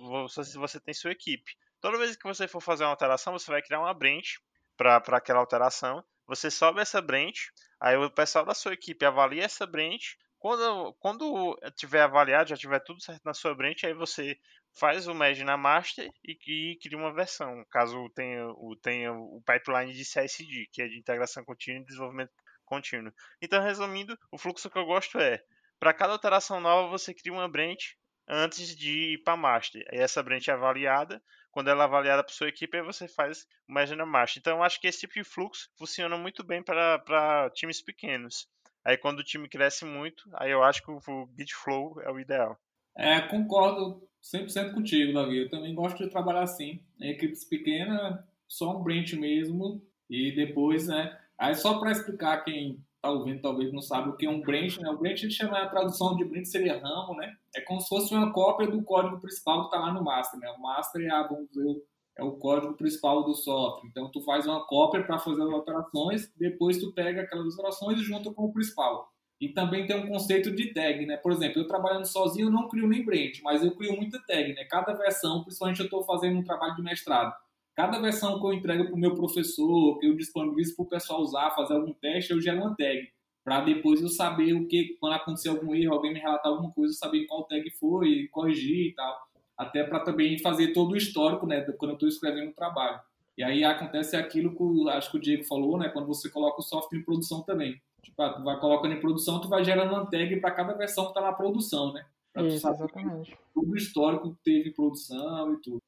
você tem sua equipe. Toda vez que você for fazer uma alteração, você vai criar uma branch para aquela alteração. Você sobe essa branch, aí o pessoal da sua equipe avalia essa branch. Quando, quando tiver avaliado, já tiver tudo certo na sua branch, aí você faz o merge na master e, e cria uma versão, caso tenha tenha o pipeline de CSD, que é de integração contínua e desenvolvimento contínuo. Então, resumindo, o fluxo que eu gosto é, para cada alteração nova, você cria uma branch antes de ir para master. Aí essa branch é avaliada, quando ela é avaliada por sua equipe, você faz o merge na master. Então, acho que esse tipo de fluxo funciona muito bem para times pequenos. Aí, quando o time cresce muito, aí eu acho que o, o Git Flow é o ideal. É, concordo 100% contigo, Davi. Eu também gosto de trabalhar assim. Em equipes pequenas, só um branch mesmo. E depois, né? Aí só para explicar quem está ouvindo talvez não sabe o que é um branch, né? O branch chama a tradução de branch seria ramo, né? É como se fosse uma cópia do código principal que está lá no master, né? O master é, a, vamos dizer, é o código principal do software. Então tu faz uma cópia para fazer as alterações, depois tu pega aquelas alterações e junta com o principal. E também tem um conceito de tag, né? Por exemplo, eu trabalhando sozinho, eu não crio nem branch, mas eu crio muita tag, né? Cada versão, principalmente eu estou fazendo um trabalho de mestrado. Cada versão que eu entrego para o meu professor, que eu disponibilizo para o pessoal usar, fazer algum teste, eu gero uma tag. Para depois eu saber o que, quando acontecer algum erro, alguém me relatar alguma coisa, eu saber qual tag foi, corrigir e tal. Até para também fazer todo o histórico, né? Quando eu estou escrevendo o trabalho. E aí acontece aquilo que acho que o Diego falou, né? Quando você coloca o software em produção também. Tipo, ah, tu vai colocando em produção, tu vai gerando uma tag para cada versão que está na produção, né? Pra Isso, exatamente. Tudo o histórico que teve em produção e tudo.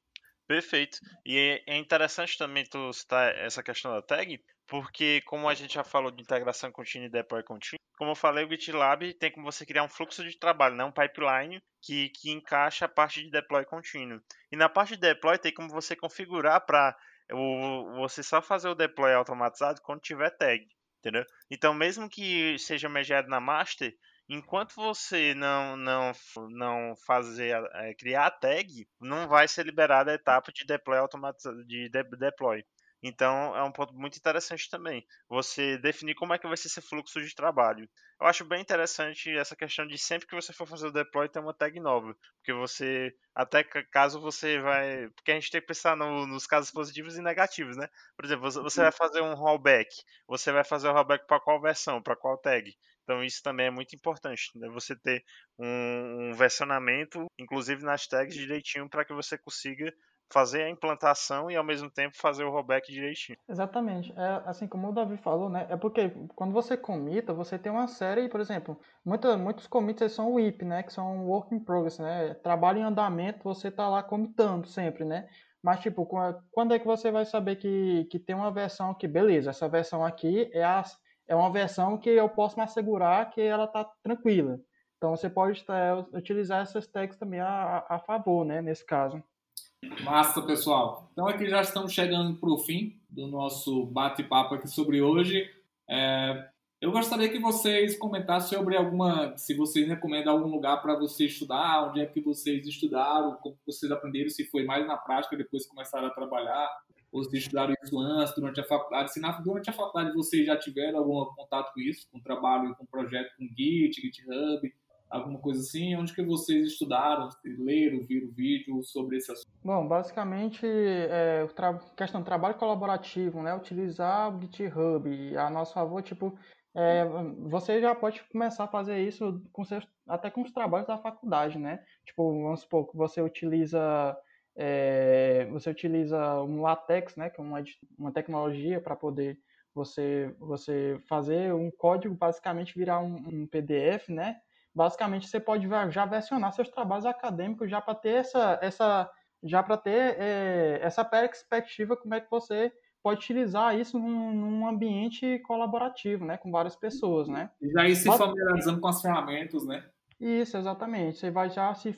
Perfeito. E é, interessante também tu citar essa questão da tag, porque como a gente já falou de integração contínua e deploy contínuo, como eu falei, o GitLab tem como você criar um fluxo de trabalho, né? um pipeline que, que encaixa a parte de deploy contínuo. E na parte de deploy tem como você configurar para você só fazer o deploy automatizado quando tiver tag entendeu? Então, mesmo que seja mediado na master, enquanto você não não não fazer é, criar a tag, não vai ser liberada a etapa de deploy automatizado de, de deploy. Então é um ponto muito interessante também. Você definir como é que vai ser esse fluxo de trabalho. Eu acho bem interessante essa questão de sempre que você for fazer o deploy ter uma tag nova, porque você até caso você vai, porque a gente tem que pensar no, nos casos positivos e negativos, né? Por exemplo, você vai fazer um rollback, você vai fazer o rollback para qual versão, para qual tag? Então isso também é muito importante, né? você ter um, um versionamento, inclusive nas tags direitinho, para que você consiga fazer a implantação e ao mesmo tempo fazer o rollback direitinho. Exatamente. É, assim como o Davi falou, né? É porque quando você comita, você tem uma série, por exemplo, muita, muitos commits são WIP, né? Que são work in progress, né? Trabalho em andamento, você tá lá comitando sempre, né? Mas, tipo, quando é que você vai saber que, que tem uma versão que, beleza, essa versão aqui é, a, é uma versão que eu posso me assegurar que ela tá tranquila. Então, você pode é, utilizar essas tags também a, a favor, né? Nesse caso. Massa, pessoal. Então aqui já estamos chegando para o fim do nosso bate-papo aqui sobre hoje. É, eu gostaria que vocês comentassem sobre alguma, se vocês recomendam algum lugar para você estudar, onde é que vocês estudaram, como vocês aprenderam, se foi mais na prática depois começaram a trabalhar, se estudaram isso antes, durante a faculdade. Se na, durante a faculdade vocês já tiveram algum contato com isso, com trabalho, com projeto com Git, GitHub, alguma coisa assim? Onde que vocês estudaram, leram, viram vídeo sobre esse assunto? Bom, basicamente, é, questão de trabalho colaborativo, né? Utilizar o GitHub a nosso favor, tipo, é, você já pode começar a fazer isso com seus, até com os trabalhos da faculdade, né? Tipo, vamos supor que você utiliza é, você utiliza um LaTeX, né? Que é uma, uma tecnologia para poder você, você fazer um código basicamente virar um, um PDF, né? basicamente você pode já versionar seus trabalhos acadêmicos já para ter essa, essa já para ter é, essa perspectiva como é que você pode utilizar isso num, num, ambiente colaborativo, né, com várias pessoas, né? E já ir se familiarizando com as ferramentas, né? Isso, exatamente. Você vai já se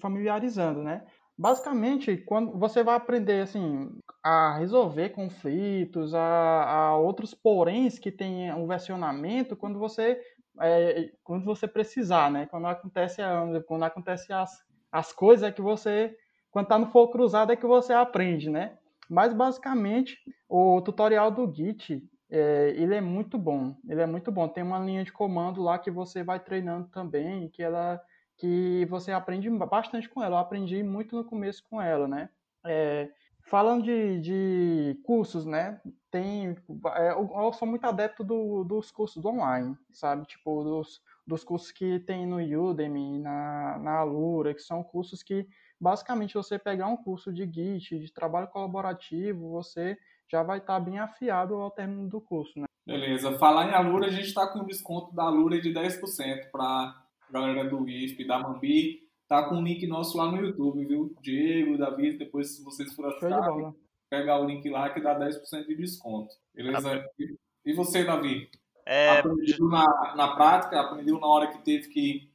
familiarizando, né? Basicamente, quando você vai aprender assim a resolver conflitos, a, a outros poréns que tem o versionamento, quando você é, quando você precisar, né? Quando acontece, quando acontece as, as coisas é que você, quando tá no fogo cruzado é que você aprende, né? Mas basicamente o tutorial do Git é, ele é muito bom. Ele é muito bom. Tem uma linha de comando lá que você vai treinando também, que ela que você aprende bastante com ela. Eu aprendi muito no começo com ela, né? É, falando de, de cursos, né? Tem, é, eu sou muito adepto do, dos cursos online, sabe? Tipo, dos, dos cursos que tem no Udemy, na, na Alura, que são cursos que, basicamente, você pegar um curso de Git, de trabalho colaborativo, você já vai estar tá bem afiado ao término do curso, né? Beleza. Falar em Alura, a gente está com um desconto da Alura de 10% para galera do ISP, da Mambi. Tá com o link nosso lá no YouTube, viu? Diego, Davi, depois se vocês forem assinar, pegar o link lá que dá 10% de desconto. Beleza? Ah, e você, Davi? É... Aprendeu na, na prática? Aprendeu na hora que teve que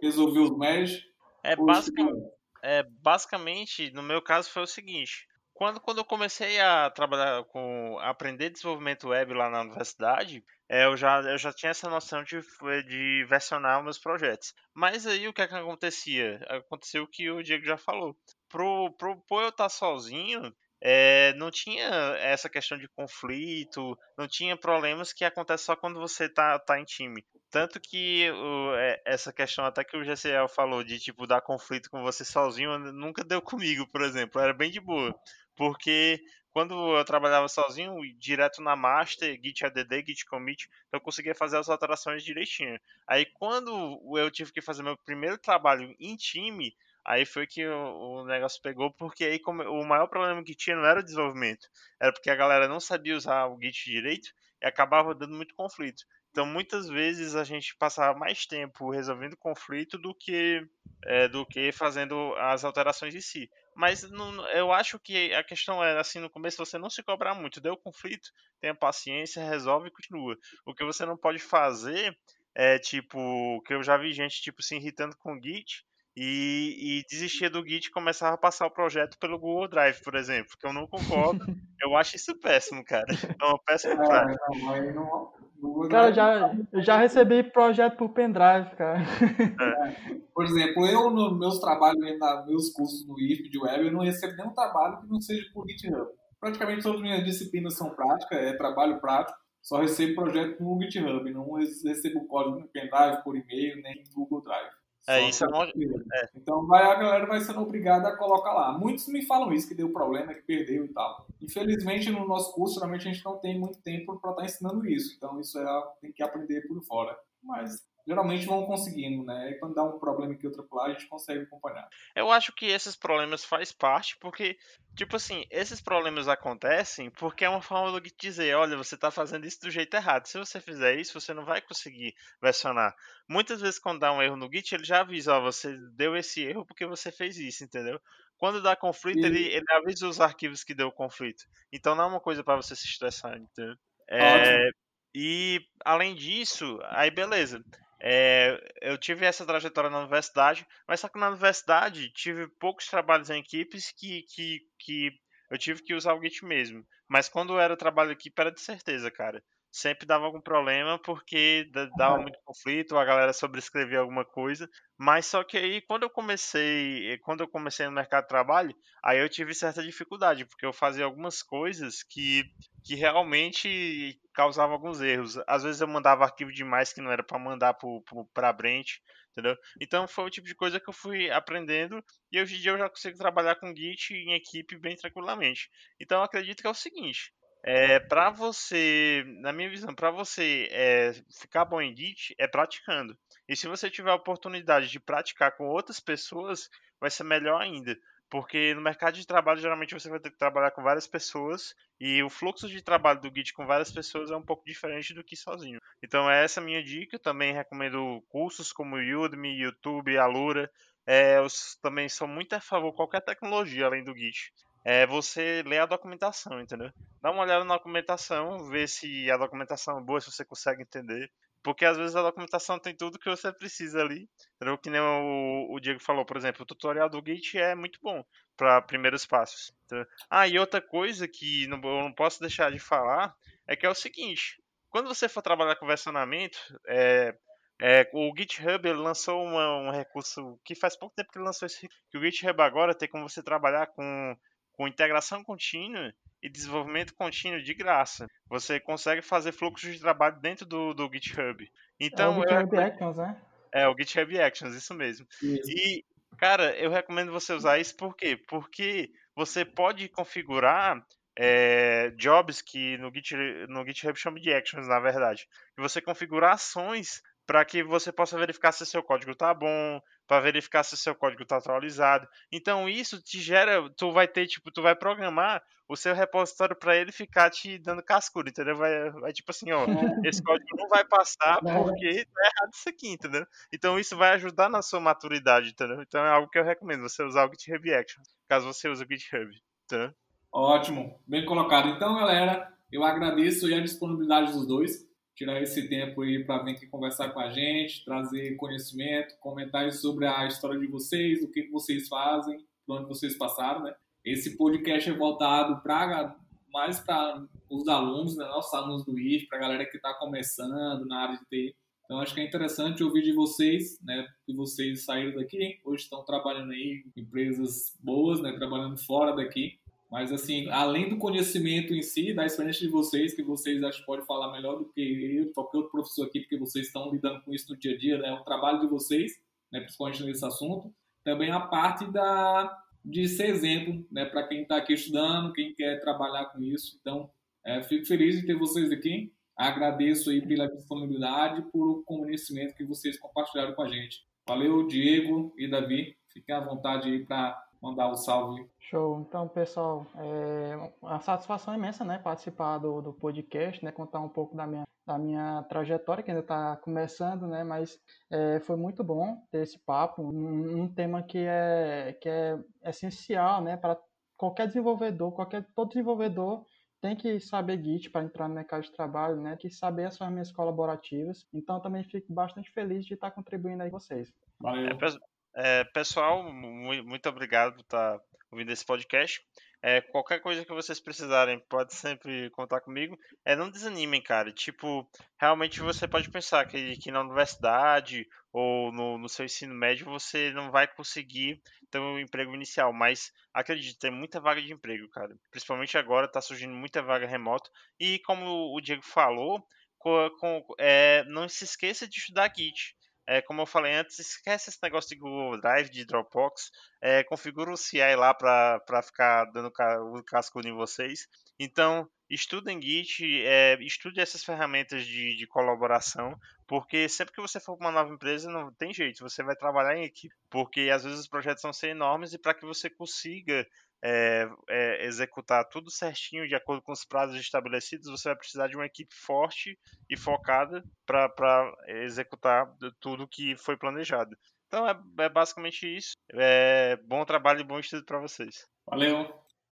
resolver os mesh? É, basicamente, é, basicamente, no meu caso foi o seguinte. Quando, quando eu comecei a trabalhar com a aprender desenvolvimento web lá na universidade, é, eu, já, eu já tinha essa noção de, de versionar meus projetos. Mas aí o que, é que acontecia? Aconteceu o que o Diego já falou. Pro, pro, por eu estar sozinho, é, não tinha essa questão de conflito, não tinha problemas que acontecem só quando você tá, tá em time. Tanto que o, é, essa questão até que o GCL falou de tipo dar conflito com você sozinho, nunca deu comigo, por exemplo, era bem de boa. Porque quando eu trabalhava sozinho, direto na master, git add, git commit, eu conseguia fazer as alterações direitinho. Aí quando eu tive que fazer meu primeiro trabalho em time, aí foi que o, negócio pegou, porque aí o maior problema que tinha não era o desenvolvimento, era porque a galera não sabia usar o git direito e acabava dando muito conflito. Então, muitas vezes a gente passava mais tempo resolvendo conflito do que, é, do que fazendo as alterações em si. Mas não, eu acho que a questão é assim no começo você não se cobrar muito, deu conflito, tenha paciência, resolve e continua. O que você não pode fazer é tipo que eu já vi gente tipo se irritando com Git e, e desistia do Git e começava a passar o projeto pelo Google Drive, por exemplo, que eu não concordo. eu acho isso péssimo, cara. É uma péssima é, prática. Não, cara, já, eu já recebi projeto por pendrive, cara. É. Por exemplo, eu nos meus trabalhos, nos meus cursos no IF de web, eu não recebo nenhum trabalho que não seja por GitHub. Praticamente todas as minhas disciplinas são práticas, é trabalho prático. Só recebo projeto no GitHub, não recebo código no pendrive, por e-mail, nem no Google Drive. É, isso é, é, Então vai, a galera vai sendo obrigada a colocar lá. Muitos me falam isso, que deu problema, que perdeu e tal. Infelizmente, no nosso curso, geralmente a gente não tem muito tempo para estar tá ensinando isso. Então isso é, tem que aprender por fora. Mas geralmente vão conseguindo, né? E quando dá um problema aqui outra lá, a gente consegue acompanhar. Eu acho que esses problemas faz parte, porque, tipo assim, esses problemas acontecem porque é uma forma do Git dizer, olha, você está fazendo isso do jeito errado. Se você fizer isso, você não vai conseguir versionar. Muitas vezes quando dá um erro no Git, ele já avisa, ó, você deu esse erro porque você fez isso, entendeu? Quando dá conflito, e... ele, ele avisa os arquivos que deu conflito. Então não é uma coisa para você se estressar, entendeu? É, e além disso, aí beleza. É, eu tive essa trajetória na universidade, mas só que na universidade tive poucos trabalhos em equipes que, que, que eu tive que usar o Git mesmo. Mas quando era trabalho em equipe era de certeza, cara sempre dava algum problema porque dava muito conflito, a galera sobrescrevia alguma coisa. Mas só que aí quando eu comecei, quando eu comecei no mercado de trabalho, aí eu tive certa dificuldade, porque eu fazia algumas coisas que, que realmente causavam alguns erros. Às vezes eu mandava arquivo demais que não era para mandar para a Brent, entendeu? Então foi o tipo de coisa que eu fui aprendendo e hoje em dia eu já consigo trabalhar com Git em equipe bem tranquilamente. Então eu acredito que é o seguinte, é, para você, na minha visão, para você é, ficar bom em Git, é praticando. E se você tiver a oportunidade de praticar com outras pessoas, vai ser melhor ainda. Porque no mercado de trabalho, geralmente você vai ter que trabalhar com várias pessoas e o fluxo de trabalho do Git com várias pessoas é um pouco diferente do que sozinho. Então, é essa minha dica. Também recomendo cursos como Udemy, YouTube, Alura. É, eu também sou muito a favor de qualquer tecnologia além do Git é você ler a documentação, entendeu? Dá uma olhada na documentação, ver se a documentação é boa, se você consegue entender. Porque às vezes a documentação tem tudo que você precisa ali. Entendeu? Que nem o, o Diego falou, por exemplo, o tutorial do Git é muito bom para primeiros passos. Entendeu? Ah, e outra coisa que não, eu não posso deixar de falar é que é o seguinte: quando você for trabalhar com versionamento, é, é, o GitHub lançou uma, um recurso que faz pouco tempo que lançou esse que o GitHub agora tem como você trabalhar com com integração contínua e desenvolvimento contínuo de graça. Você consegue fazer fluxos de trabalho dentro do, do GitHub. Então, é o GitHub eu... Actions, né? É, o GitHub Actions, isso mesmo. Isso. E, cara, eu recomendo você usar isso por quê? Porque você pode configurar é, jobs que no, Git, no GitHub chama de actions, na verdade. E você configura ações para que você possa verificar se seu código está bom, para verificar se seu código está atualizado. Então isso te gera, tu vai ter tipo, tu vai programar o seu repositório para ele ficar te dando cascudo, entendeu? Vai, vai tipo assim, ó, esse código não vai passar porque tá errado isso aqui, entendeu? Então isso vai ajudar na sua maturidade, entendeu? Então é algo que eu recomendo você usar o GitHub Actions, caso você use o GitHub, entendeu? Ótimo, bem colocado. Então, galera, eu agradeço a disponibilidade dos dois, tirar esse tempo aí para vir aqui conversar com a gente, trazer conhecimento, comentários sobre a história de vocês, o que vocês fazem, por onde vocês passaram, né? Esse podcast é voltado para mais para os alunos, né? nossos alunos do IF, para a galera que está começando na área de TI. Então, acho que é interessante ouvir de vocês, né? Que vocês saíram daqui, hoje estão trabalhando aí em empresas boas, né? Trabalhando fora daqui. Mas, assim, além do conhecimento em si, da experiência de vocês, que vocês acho que podem falar melhor do que eu, qualquer outro professor aqui, porque vocês estão lidando com isso no dia a dia, né? O trabalho de vocês, né? principalmente nesse assunto. Também a parte da, de ser exemplo, né? Para quem está aqui estudando, quem quer trabalhar com isso. Então, é, fico feliz de ter vocês aqui. Agradeço aí pela disponibilidade, por conhecimento que vocês compartilharam com a gente. Valeu, Diego e Davi. Fiquem à vontade aí para mandar o um salve. Show. Então, pessoal, é uma satisfação imensa, né, participar do, do podcast, né, contar um pouco da minha, da minha trajetória, que ainda está começando, né, mas é, foi muito bom ter esse papo, um, um, tema que é, que é essencial, né, para qualquer desenvolvedor, qualquer, todo desenvolvedor tem que saber Git para entrar no mercado de trabalho, né? Tem que saber as ferramentas colaborativas. Então, também fico bastante feliz de estar contribuindo aí com vocês. Valeu. É, pessoal, muito obrigado por estar ouvindo esse podcast. É, qualquer coisa que vocês precisarem, pode sempre contar comigo. É, não desanimem, cara. Tipo, realmente você pode pensar que, que na universidade ou no, no seu ensino médio você não vai conseguir ter um emprego inicial, mas acredite, tem muita vaga de emprego, cara. Principalmente agora está surgindo muita vaga remoto. E como o Diego falou, com, com, é, não se esqueça de estudar Git. É, como eu falei antes, esquece esse negócio de Google Drive, de Dropbox. É, configura o CI lá para ficar dando o cascudo em vocês. Então, estudem Git, é, estude essas ferramentas de, de, colaboração, porque sempre que você for para uma nova empresa, não tem jeito, você vai trabalhar em equipe, porque às vezes os projetos vão ser enormes e para que você consiga é, é, executar tudo certinho de acordo com os prazos estabelecidos, você vai precisar de uma equipe forte e focada para executar tudo que foi planejado. Então é, é basicamente isso. É, bom trabalho e bom estudo para vocês. Valeu!